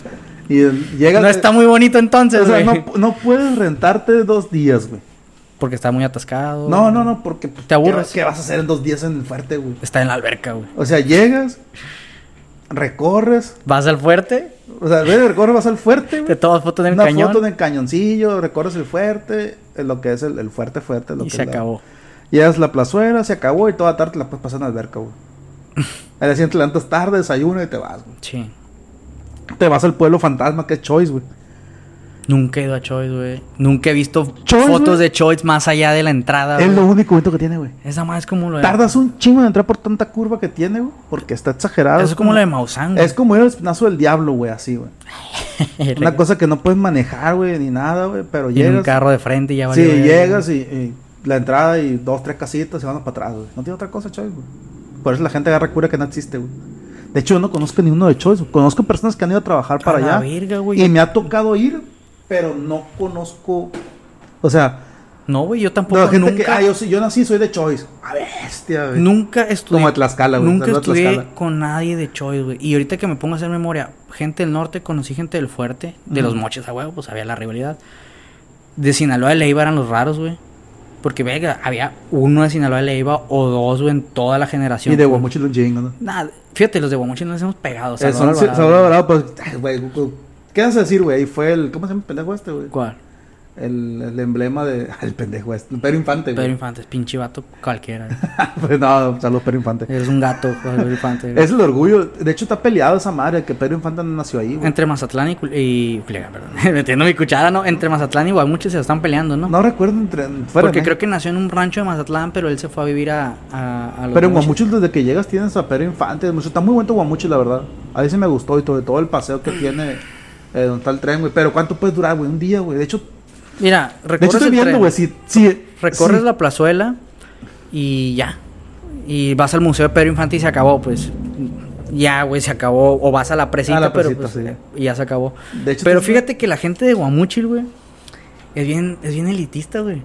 Y llegas. no está muy bonito entonces, O sea, güey. no, no puedes rentarte dos días, güey. Porque está muy atascado. No, no, no, porque. pues, Te aburres. ¿qué, qué vas a hacer en dos días en el fuerte, güey? Está en la alberca, güey. O sea, llegas, recorres. Vas al fuerte, O sea, ves, recorres, vas al fuerte, te güey. tomas fotos en el Una cañón foto en el cañoncillo, recorres el fuerte, lo que es el, el fuerte fuerte. Lo y que se es la- acabó. Llegas la plazuela, se acabó y toda tarde te la puedes pasar en la alberca, güey. Al día siguiente te levantas tarde, desayuno y te vas, güey. Sí. Te vas al pueblo fantasma que es Choice, güey. Nunca he ido a Choice, güey. Nunca he visto Choice, fotos de Choice más allá de la entrada, Es lo único bonito que tiene, güey. Esa más es como lo de... Tardas un chingo en entrar por tanta curva que tiene, güey. Porque está exagerado. Eso es como lo de Maussan, güey. Es como ir al espinazo del diablo, güey, así, güey. Una cosa que no puedes manejar, güey, ni nada, güey. Pero Y en un llegas. carro de frente y ya Sí, verga. llegas y, y la entrada y dos, tres casitas y van para atrás, güey. No tiene otra cosa, Choice, güey. Por eso la gente agarra cura que no existe, güey. De hecho, yo no conozco ni uno de Choice. Conozco personas que han ido a trabajar para A la allá. verga, güey. Y me ha tocado ir, pero no conozco. O sea, No, güey, yo tampoco la gente nunca... que. Ah, yo, yo nací, soy de Choice. A bestia, güey. Nunca estudié. Como Tlaxcala, güey. Nunca estudié Tlaxcala. con nadie de Choice, güey. Y ahorita que me pongo a hacer memoria, gente del norte, conocí gente del fuerte, de los moches a huevo, pues había la rivalidad. De Sinaloa de Leiva eran los raros, güey. Porque, venga, había uno de Sinaloa de Leiva o dos, güey, en toda la generación. Y de. Guamuchil un chingo, ¿no? Nada, fíjate, los de Guamuchil no nos hemos pegado. Eh, son-. Salvador Alvarado, pues, güey, ¿Qué vas a decir, güey? Ahí fue el. ¿Cómo se llama el pendejo este, güey? ¿Cuál? El, el emblema de. El pendejo este. El Pedro Infante, Pedro güey. Infantes, pinche vato cualquiera. güey. Pues no, saludos, Pedro Infante. Eres un gato, Pedro Infante. güey. Es el orgullo. De hecho, está peleado esa madre que Pedro Infante no nació ahí, güey. Entre Mazatlán y, y perdón. Metiendo mi cuchara, ¿no? Entre Mazatlán y Guamuchil se están peleando, ¿no? No recuerdo entre. Fuera Porque creo que nació en un rancho de Mazatlán, pero él se fue a vivir a, a, a los Pero en Guamuchil. Desde que llegas, tienes a Pedro Infante. Está muy bueno Guamuchil, la verdad. A mí sí me gustó y todo, todo el paseo que tiene. Eh, donde está el tren, güey. Pero ¿cuánto puedes durar, güey? Un día, güey. De hecho, Mira, de hecho recorres estoy el viendo, güey. Si, si, recorres si- la plazuela y ya. Y vas al Museo de Pedro Infante y se acabó, pues. Ya, güey, se acabó. O vas a la presita, A la pero presita, pues, sí. y ya se acabó. De hecho, pero fíjate que la gente de Guamuchil, güey, es bien, es bien elitista, güey.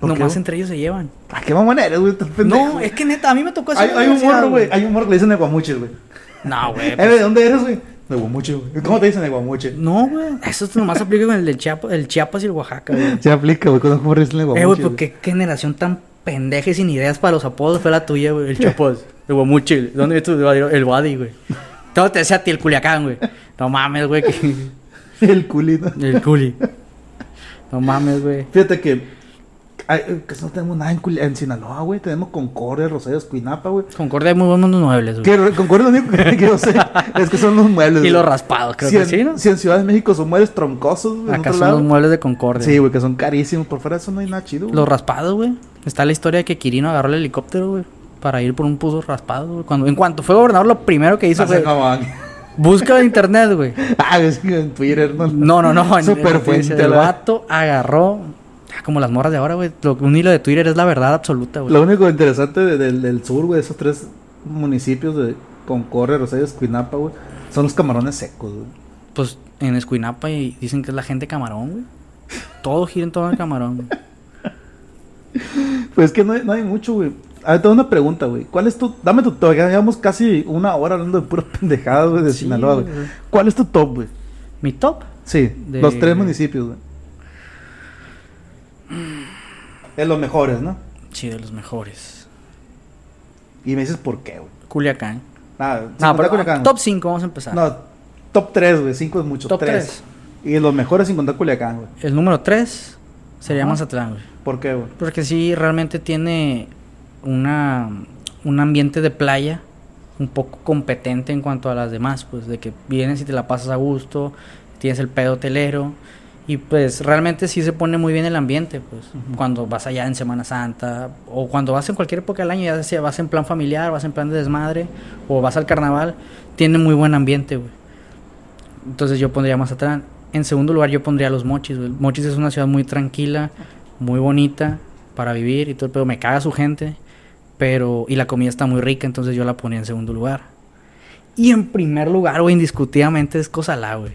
¿Por qué, Nomás entre ellos se llevan. Ay, qué mamón eres, güey. No, es que neta, a mí me tocó Hay, así. hay un morro, güey. Hay un morro que le dicen de Guamuchil, güey. No, güey. Eh, ¿de dónde eres, güey? De Guamuchil, güey. ¿Cómo te dicen de Guamuchil? No, güey. Eso nomás aplica con el del Chiapas, el Chiapas y el Oaxaca, güey. Se aplica, güey. Conozco morros que dicen de Eh, güey, ¿por qué, qué generación tan pendeja y sin ideas para los apodos fue la tuya, güey? El Chapas, el Guamuchil. ¿Dónde viste el Wadi, güey? Todo te decía a ti el Culiacán, güey. No mames, güey. que- El culito. El Culi. No mames, güey. Fíjate que. Ay, que no tenemos nada en, en Sinaloa, güey. Tenemos Concordia, Rosario, Escuinapa, güey. Concordia hay muy buenos muebles, güey. Que Concordia lo único que, yo sé es que son los muebles. Y los raspados, creo si que en, sí, ¿no? Si en Ciudad de México son muebles troncosos, güey. Acá son lado. los muebles de Concordia. Sí, güey, que son carísimos. Por fuera de eso no hay nada chido, güey. Los raspados, güey. Está la historia de que Quirino agarró el helicóptero, güey. Para ir por un puso raspado, güey. Cuando, en cuanto fue gobernador, lo primero que hizo fue... Busca en internet, güey. Ah, es que en Twitter, ¿no? No, no, no. en- Super en- fuente, El vato agarró Ah, Como las morras de ahora, güey. Un hilo de Twitter es la verdad absoluta, güey. Lo único interesante de- del, del sur, güey, esos tres municipios de Concordia, Rosario, Escuinapa, güey, son los camarones secos, güey. Pues en Escuinapa y dicen que es la gente camarón, güey. Todo gira en torno al camarón, güey. Pues es que no hay, no hay mucho, güey. A ver, tengo una pregunta, güey. ¿Cuál es tu... Dame tu top. Ya llevamos casi una hora hablando de puras pendejadas, güey, de Sí, Sinaloa, güey. güey. ¿Cuál es tu top, güey? Mi top. Sí, De- los tres municipios, güey. Es los mejores, ¿no? Sí, de los mejores. Y me dices por qué, güey. Culiacán. Nada, No, pero Culiacán. top 5 vamos a empezar. No, top 3, güey. 5 es mucho. Top 3. tres. Y los mejores sin contar Culiacán, güey. El número 3 sería Ajá. Mazatlán, güey. ¿Por qué, güey? Porque sí, realmente tiene una, un ambiente de playa un poco competente en cuanto a las demás, pues de que vienes y te la pasas a gusto, tienes el pedo hotelero y pues realmente sí se pone muy bien el ambiente, pues cuando vas allá en Semana Santa o cuando vas en cualquier época del año, ya sea vas en plan familiar, vas en plan de desmadre o vas al carnaval, tiene muy buen ambiente, güey. Entonces yo pondría Mazatlán. En segundo lugar yo pondría Los Mochis, güey. Mochis es una ciudad muy tranquila, muy bonita para vivir y todo, pero me caga su gente, pero y la comida está muy rica, entonces yo la ponía en segundo lugar. Y en primer lugar, güey, indiscutiblemente es Cozalá, güey.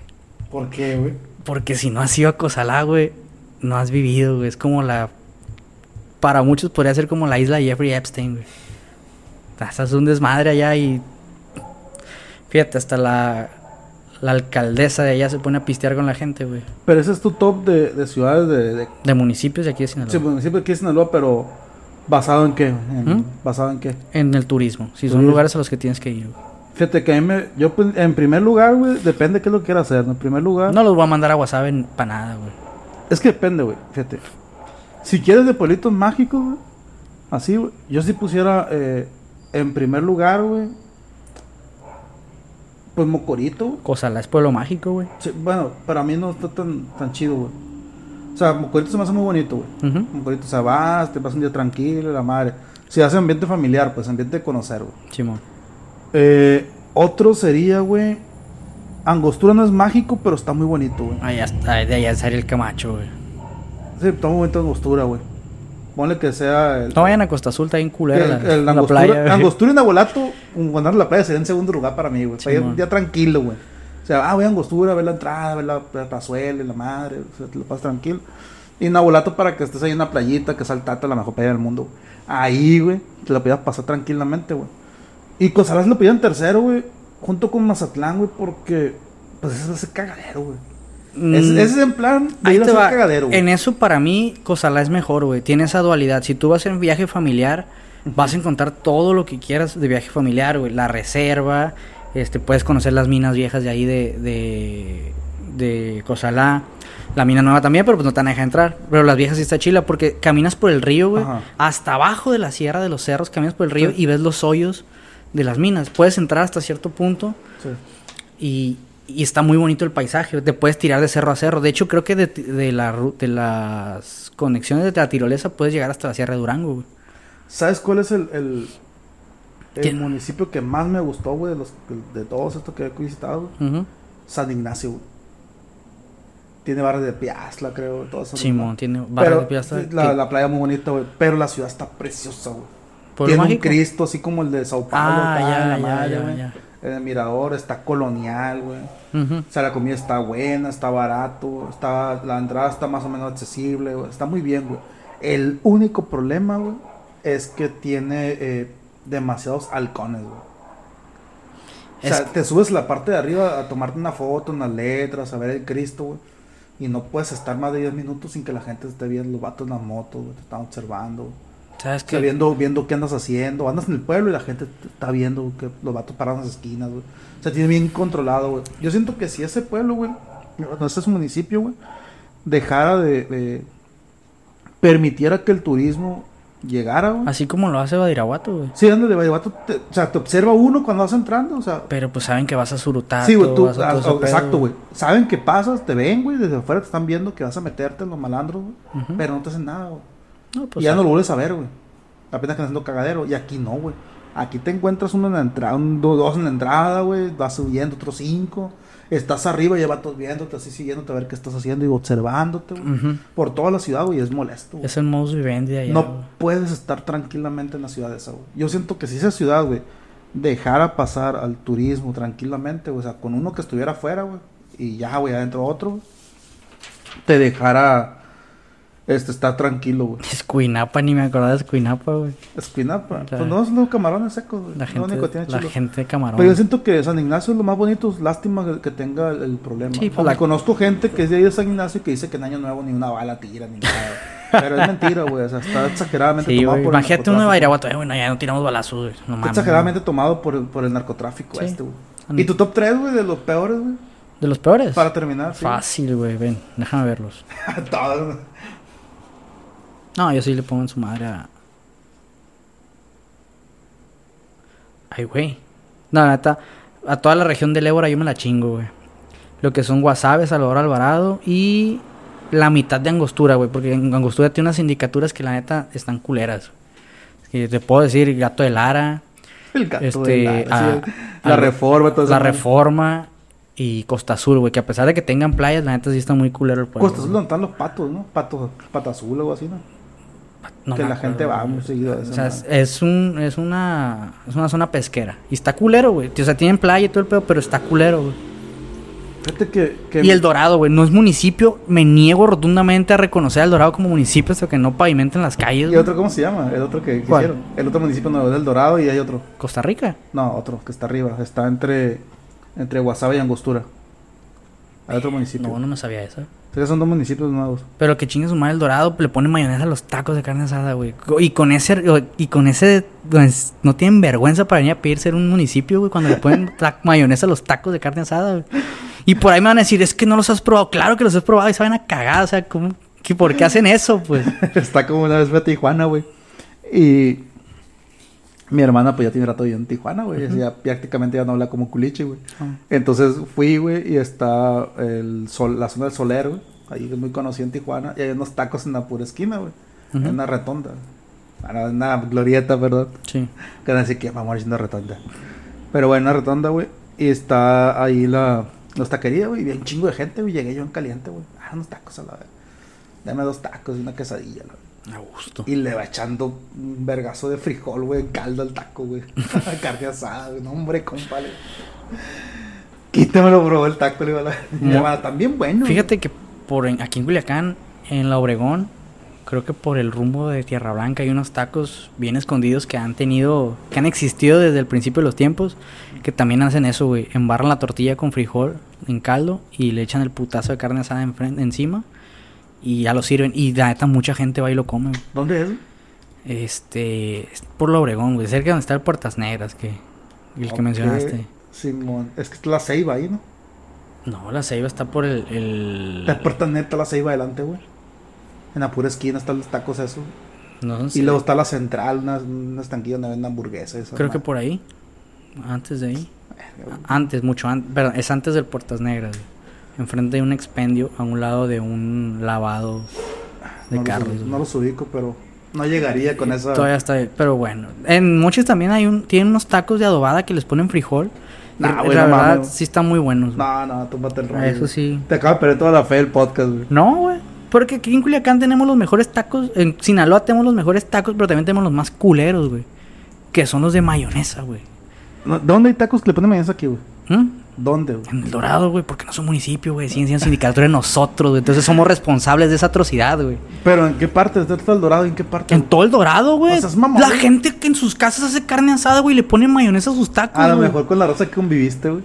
¿Por qué, güey? Porque si no has ido a Cozalá, güey, no has vivido, güey. Es como la... Para muchos podría ser como la isla de Jeffrey Epstein, güey. Estás un desmadre allá y... Fíjate, hasta la... La alcaldesa de allá se pone a pistear con la gente, güey. Pero ese es tu top de, de ciudades de, de De municipios de aquí de Sinaloa. sí, municipio aquí en Sinaloa, pero ¿basado en qué? En- ¿Mm? ¿Basado en qué? En el turismo. Si son Turismo. lugares a los que tienes que ir, güey. Fíjate que a mí me... Yo, pues, en primer lugar, güey, depende de qué es lo que quieras hacer. ¿no? En primer lugar... No los voy a mandar a WhatsApp para nada, güey. Es que depende, güey. Fíjate. Si quieres de pueblitos mágicos, güey. Así, güey. Yo sí pusiera eh, en primer lugar, güey. Pues Mocorito. Cozalá es pueblo mágico, güey. Sí, bueno, para mí no está tan, tan chido, güey. O sea, Mocorito se me hace muy bonito, güey. Ujú. Mocorito, o sea, vas, te pasas un día tranquilo, la madre. Si hace ambiente familiar, pues ambiente de conocer, güey. Simón. Eh, otro sería, güey. Angostura no es mágico, pero está muy bonito, güey. Allá está, de allá sería el Camacho, güey. Sí, está muy bonito Angostura, güey. Ponle que sea el, No vayan a Costa Azul, está bien culera el- la, el la Angostura, playa. Angostura y Nabolato, cuando la playa sería en segundo lugar para mí, güey. Para ir Simón. un día tranquilo, güey. O sea, ah, voy a Angostura, ver la entrada, ver la, la plazuela la madre, o sea, te lo pasas tranquilo. Y Nabolato para que estés ahí en una playita, que es la mejor playa del mundo. Ahí, güey, te la podías pasar tranquilamente, güey. Y Cosarás lo pedían tercero, güey, junto con Mazatlán, güey, porque, pues ese es cagadero, güey. Mm, ese es en plan de ahí ir a te hacer cagadero, güey. En eso para mí Cozalá es mejor, güey. Tiene esa dualidad. Si tú vas en viaje familiar, vas a encontrar todo lo que quieras de viaje familiar, güey. La reserva, este, puedes conocer las minas viejas de ahí de, de, de Cozalá. La mina nueva también, pero pues no te van a dejar entrar. Pero las viejas sí está chila porque caminas por el río, güey. Ajá. Hasta abajo de la sierra de los cerros, caminas por el río Sí. y ves los hoyos de las minas. Puedes entrar hasta cierto punto Sí. y, y está muy bonito el paisaje. Te puedes tirar de cerro a cerro. De hecho, creo que de, de, la, de las conexiones de la tirolesa puedes llegar hasta la Sierra de Durango, güey. ¿Sabes cuál es el, el, municipio que más me gustó, güey, de, los, de todos estos que he visitado? San Ignacio, güey. Tiene barrios de Piazla, creo, todo eso. Simón, tiene barras de la, que- la playa muy bonita, güey. Pero la ciudad está preciosa, güey. ¿Pueblo Tiene un? Cristo así como el de Sao Paulo. Ah, acá, ya, la ya, madre, güey. En el mirador está colonial, güey. O sea, la comida está buena, está barato, está, la entrada está más o menos accesible, güey. Está muy bien, güey. El único problema, güey, es que tiene eh, demasiados halcones, güey. O sea, Es- te subes a la parte de arriba a tomarte una foto, unas letras, a ver el Cristo, güey. Y no puedes estar más de 10 minutos sin que la gente esté viendo los vatos en las motos, güey. Te están observando, güey. ¿Sabes O sea, qué? viendo, viendo qué andas haciendo. Andas en el pueblo y la gente te está viendo que los vatos paran en las esquinas, güey. O sea, tiene bien controlado, güey. Yo siento que si ese pueblo, güey, no ese es un municipio, güey, dejara de, de- permitiera que el turismo llegara, güey. Así como lo hace Badiraguato, güey. Sí, anda de te- o sea, te observa uno cuando vas entrando, o sea, Pero pues saben que vas a Surutar. Sí, güey, tú, ah, ah, exacto, güey. Saben que pasas, te ven, güey, desde afuera te están viendo que vas a meterte en los malandros, güey. Pero no te hacen nada, güey. No, pues, y ya no lo vuelves a ver, güey. Apenas que haciendo cagadero. Y aquí no, güey. Aquí te encuentras uno en la entrada, un, dos en la entrada, güey. Vas subiendo otros cinco. Estás arriba y ya vatos viéndote, así siguiéndote a ver qué estás haciendo y observándote, güey. Por toda la ciudad, güey. Es molesto. Es el modus vivendi allá. No puedes estar tranquilamente en la ciudad esa, güey. Yo siento que si esa ciudad, güey, dejara pasar al turismo tranquilamente, güey, o sea, con uno que estuviera afuera, güey, y ya, güey, adentro otro, güey, te dejara este, estar tranquilo, güey. Escuinapa, ni me acordaba de Escuinapa, güey. Espinapa. La- Pues no, son los camarones secos, güey. La Lo gente, único que tiene la gente de Camarón. Pero yo siento que San Ignacio es lo más bonito, es lástima que, tenga el, el problema. Sí, pues la- conozco gente que es de ahí de San Ignacio y que dice que en Año Nuevo ni una bala tira ni nada. Pero es mentira, güey. O sea, está exageradamente Sí, tomado por el Imagínate uno de. Bairaguato. Eh, bueno, ya no tiramos balazos, güey. No Está mames. exageradamente tomado por el, por el narcotráfico Sí. este, güey. ¿Y tu top 3, güey, de los peores, güey? ¿De los peores? Para terminar, sí. Fácil, güey. Ven, déjame verlos. Todos. No, yo sí le pongo en su madre a. Ay, güey. No, la neta. A toda la región del Ébora yo me la chingo, güey. Lo que son Guasave, Salvador Alvarado y la mitad de Angostura, güey. Porque en Angostura tiene unas sindicaturas que la neta están culeras. Que te puedo decir Gato de Lara, El gato Este, de la, a- sí, la a- reforma, todo eso. la Reforma y Costa Azul, güey. Que a pesar de que tengan playas, la neta sí está muy culero el pueblo. Costa Azul donde están los patos, ¿no? Patos, pata azul o algo así, ¿no? No que la gente va muy seguido esa O sea, es, es un, es una, es una zona pesquera. Y está culero, güey. O sea, tienen playa y todo el pedo, pero está culero, güey. Fíjate que, que Y el Dorado, güey, no es municipio. Me niego rotundamente a reconocer al Dorado como municipio hasta que no pavimenten las calles. ¿Y güey. otro cómo se llama? El otro que, que hicieron. El otro municipio nuevo del Dorado y hay otro. Costa Rica. No, otro que está arriba. Está entre entre Guasave y Angostura. Hay otro municipio. No, no me sabía eso. Son dos municipios nuevos. Pero que chingue su madre el Dorado, le pone mayonesa a los tacos de carne asada, güey. Y con ese, y con ese, pues, no tienen vergüenza para venir a pedir ser un municipio, güey, cuando le ponen mayonesa a los tacos de carne asada, güey. Y por ahí me van a decir, es que no los has probado. Claro que los has probado y saben a cagar, o sea, ¿cómo, ¿por qué hacen eso, pues? está como una vez fui a Tijuana, güey. Y mi hermana, pues ya tiene rato viviendo en Tijuana, güey. Ya prácticamente ya no habla como culiche, güey. Entonces fui, güey, y está el sol, la zona del Soler, güey. Ahí es muy conocida en Tijuana. Y hay unos tacos en la pura esquina, güey. En una retonda. Bueno, en una glorieta, perdón. Sí. Que van a decir que vamos una retonda. Pero bueno, una retonda, güey. Y está ahí la, las taquerías, güey. Y había un chingo de gente, güey. Llegué yo en caliente, güey. Ah, unos tacos a la vez. Dame dos tacos y una quesadilla, la verdad. A gusto. Y le va echando un vergazo de frijol, güey, en caldo al taco, güey. Carne asada, güey. No, hombre, compadre. Quítamelo, bro, el taco, le iba a la... También bueno. Fíjate que por en- aquí en Culiacán, en la Obregón, creo que por el rumbo de Tierra Blanca hay unos tacos bien escondidos que han tenido, que han existido desde el principio de los tiempos, que también hacen eso, güey. Embarran la tortilla con frijol en caldo y le echan el putazo de carne asada enfren- encima y ya lo sirven. Y la neta, mucha gente va y lo come. güey. ¿Dónde es? Este, es por la Obregón, güey, cerca de donde está el Puertas Negras, que el que Ok, mencionaste. Simón. Es que está la ceiba ahí, ¿no? No, la ceiba está por el... el... La puerta neta, la ceiba adelante, güey. En la pura esquina están los tacos esos. No sé. Y luego está la central, una, una estanquilla donde venden hamburguesas. esas Creo que por ahí. Antes de ahí. Antes, mucho antes. Perdón, es antes del Puertas Negras. güey. Enfrente de un expendio, a un lado de un lavado de no carros. Los, no los ubico, pero no llegaría con esa. Todavía está ahí, Pero bueno. En muchos también hay un. Tienen unos tacos de adobada que les ponen frijol. Nah, güey, la no verdad, mames. sí están muy buenos. güey. No, no, tómate el rollo. Eso sí. Te acabo de perder toda la fe del podcast, güey. No, güey. Porque aquí en Culiacán tenemos los mejores tacos. En Sinaloa tenemos los mejores tacos, pero también tenemos los más culeros, güey. Que son los de mayonesa, güey. ¿Dónde hay tacos que le ponen mayonesa aquí, güey? ¿Mm? ¿Dónde, güey? En el Dorado, güey, porque no son municipio, güey. Siendo sindicatura de nosotros, güey. Entonces somos responsables de esa atrocidad, güey. Pero ¿en qué parte? ¿Dónde está el dorado? ¿En qué parte? En güey? todo el Dorado, güey. O sea, es mamón, La güey. gente que en sus casas hace carne asada, güey, le pone mayonesa a sus tacos, A lo güey. mejor con la raza que conviviste, güey.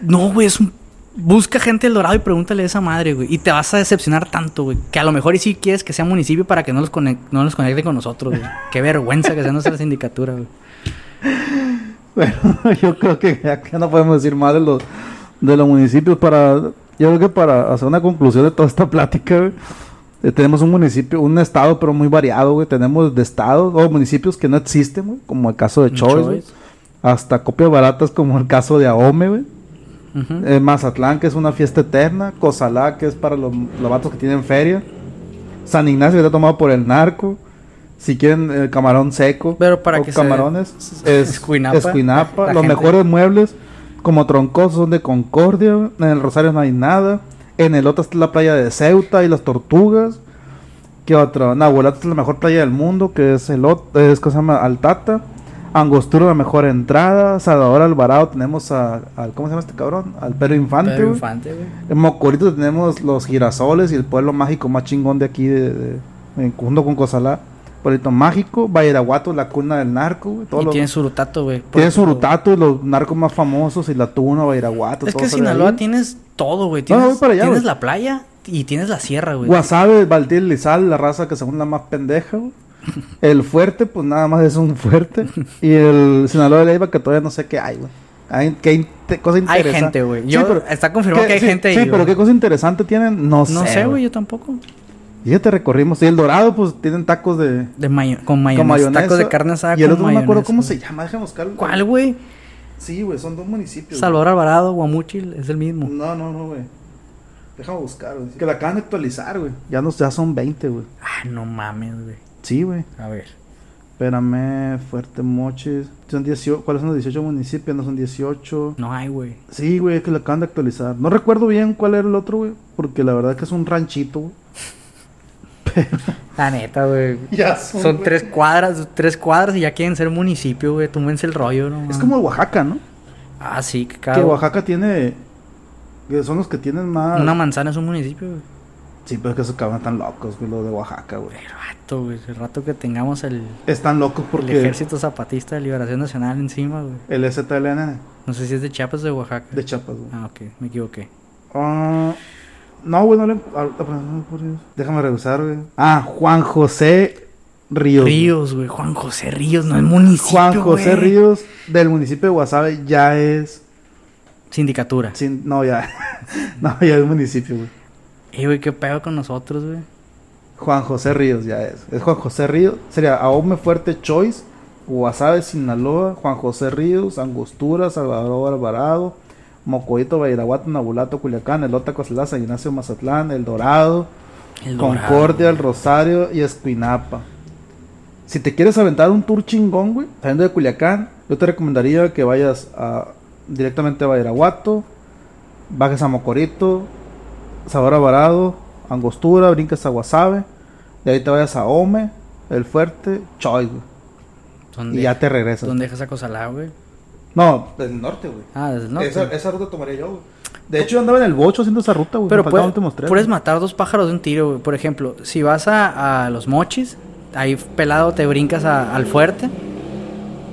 No, güey, es un... Busca gente del Dorado y pregúntale a esa madre, güey. Y te vas a decepcionar tanto, güey. Que a lo mejor y sí quieres que sea municipio para que no los, conec- no los conecte con nosotros, güey. Qué vergüenza que sea nuestra sindicatura, güey. Bueno, yo creo que ya, que no podemos decir más de los, de los municipios para... Yo creo que para hacer una conclusión de toda esta plática, güey, eh, tenemos un municipio, un estado, pero muy variado, güey. Tenemos de estados o municipios que no existen, güey, como el caso de Choice, güey. Choice. Hasta copias baratas como el caso de Ahome, güey. Eh, Mazatlán, que es una fiesta eterna. Cozalá, que es para los, los vatos que tienen feria. San Ignacio, que está tomado por el narco. Si quieren eh, camarón seco Pero para o que se- camarones, es Escuinapa. Los gente- mejores muebles, como troncosos, son de Concordia. En el Rosario no hay nada. En el otro está la playa de Ceuta y las tortugas. ¿Qué otro? Nahuelata es la mejor playa del mundo, que es el ot- es que se llama Altata. Angostura la mejor entrada. Salvador Alvarado tenemos a, al ¿cómo se llama este cabrón? Al Pedro Infante. Pedro. Infante, güey. En Mocorito tenemos los girasoles y el pueblo mágico más chingón de aquí, de, de- junto con Cozalá. Pueblito mágico, Bairaguato, la cuna del narco, güey. todos Y tiene Surutato, güey. Tiene Surutato y los narcos más famosos y la tuna, Bairaguato. Es todo que Sinaloa ahí. tienes todo, güey. No, Tienes, voy para allá, tienes la playa y tienes la sierra, güey. Guasave, Valtil, Lizal, la raza que según la más pendeja, güey. El fuerte, pues nada más es un fuerte. y el Sinaloa de Leiva, que todavía no sé qué hay, güey. Hay, inte- cosa Hay interesante. gente, güey. Yo- está confirmado que hay sí, gente ahí, Sí, pero qué cosa interesante tienen, no, No sé, güey, yo tampoco. Y ya te recorrimos. Y el Dorado, pues tienen tacos de. De mayo con mayonesa. con mayonesa. Tacos de carne asada Y el otro no me acuerdo cómo se llama. Déjame buscarlo. ¿Cuál, güey? Sí, güey, son dos municipios. Salvador Alvarado, Guamuchil, es el mismo. No, no, no, güey. Déjame buscar, güey. Que la acaban de actualizar, güey. Ya, no, ya son 20, güey. Ah, no mames, güey. Sí, güey. A ver. Espérame, Fuerte Moches. Son 18, ¿Cuáles son los 18 municipios? No son 18. No hay, güey. Sí, güey, es que la acaban de actualizar. No recuerdo bien cuál era el otro, güey. Porque la verdad que es un ranchito, güey. La neta, güey. Ya Son tres cuadras, tres cuadras y ya quieren ser municipio, güey. Túmense el rollo, ¿no? Es como Oaxaca, ¿no? Ah, sí, que Que cada... Oaxaca tiene. Que son los que tienen más. Una manzana es un municipio, güey. Sí, pero es que esos cabrones están locos, güey, lo de Oaxaca, güey. El rato, güey. El rato que tengamos el, Están locos el porque Ejército Zapatista de Liberación Nacional encima, güey. el STLN No sé si es de Chiapas o de Oaxaca. de Chiapas, güey. Ah, ok. Me equivoqué. Ah, no, güey, no le. ah, perdón, por Dios. Déjame revisar, güey. Ah, Juan José Ríos. güey. Ríos, güey. Juan José Ríos, no es municipio, Juan José güey. Ríos del municipio de Guasave ya es. Sindicatura. sin- no, ya. no, ya es municipio, güey. Eh, güey, qué pedo con nosotros, güey. Juan José Ríos ya es. Es Juan José Ríos. Sería Ahome Fuerte Choice, Guasave, Sinaloa, Juan José Ríos, Angostura, Salvador Alvarado, Mocoito, Bairaguato, Nabulato, Culiacán, Elota, Coslada, San Ignacio, Mazatlán, El Dorado, El Concordia, El. Rosario y Escuinapa. Si te quieres aventar un tour chingón, güey, saliendo de Culiacán, yo te recomendaría que vayas a, directamente a Bairaguato, bajes a Mocorito, Sabor Alvarado, Angostura, brinques a Guasave, de ahí te vayas a Ome, El Fuerte, Choy, güey, ¿Dónde, y ya te regresas. ¿Dónde dejas a Cosalá, güey? No, del norte, güey. Ah, desde el norte. Esa, esa ruta tomaría yo, güey. De hecho, yo andaba en el bocho haciendo esa ruta, güey. Pero me faltaban puede- últimos tres, puedes güey. matar dos pájaros de un tiro, güey. Por ejemplo, si vas a, a los mochis, ahí pelado te brincas a- al fuerte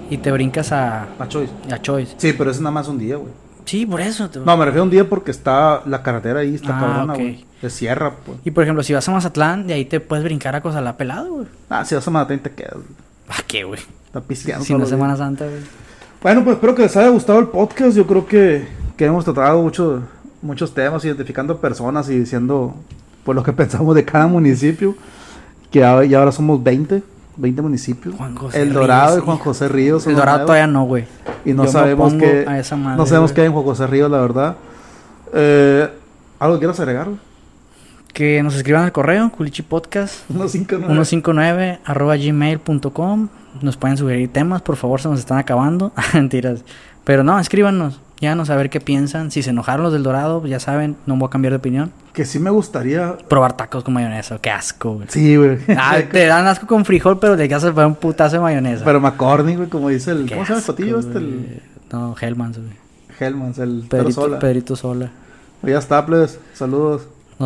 y te brincas a, A Choice. a Choice. Sí, pero es nada más un día, güey. Sí, por eso. te- No, me refiero a un día porque está la carretera ahí, está Ah, cabrona, güey. Se cierra, pues. Y por ejemplo, si vas a Mazatlán, de ahí te puedes brincar a Cosalá pelado, güey. Ah, si vas a Mazatlán te quedas. güey. ¿Para qué, güey? Está pisteando. Si no Semana. Santa, güey. Bueno, pues espero que les haya gustado el podcast. Yo creo que, que hemos tratado mucho, muchos temas, identificando personas y diciendo pues lo que pensamos de cada municipio. Que y ahora somos 20, 20 municipios. Juan José el Dorado Ríos, y Juan. José Ríos. El Dorado nuevos. todavía no, güey. Y no Yo sabemos qué. no sabemos qué hay en Juan José Ríos, la verdad. Eh, ¿Algo que quieras agregar? Que nos escriban al correo, culichipodcast. 159. 159 arroba gmail.com Nos pueden sugerir temas, por favor, se nos están acabando. Mentiras. Pero no, escríbanos. Ya no saber qué piensan. Si se enojaron los del Dorado, pues ya saben, no voy a cambiar de opinión. Que sí me gustaría. Probar tacos con mayonesa, qué asco, güey. Sí, güey. Ah, te dan asco con frijol, pero le vas a poner un putazo de mayonesa. Pero McCorney, güey, como dice el. Qué ¿Cómo se llama el patillo este? El. No, Hellmans, güey. Hellmans, el Pedrito, Sola. Pedrito Sola. Ya está, plebes. Saludos.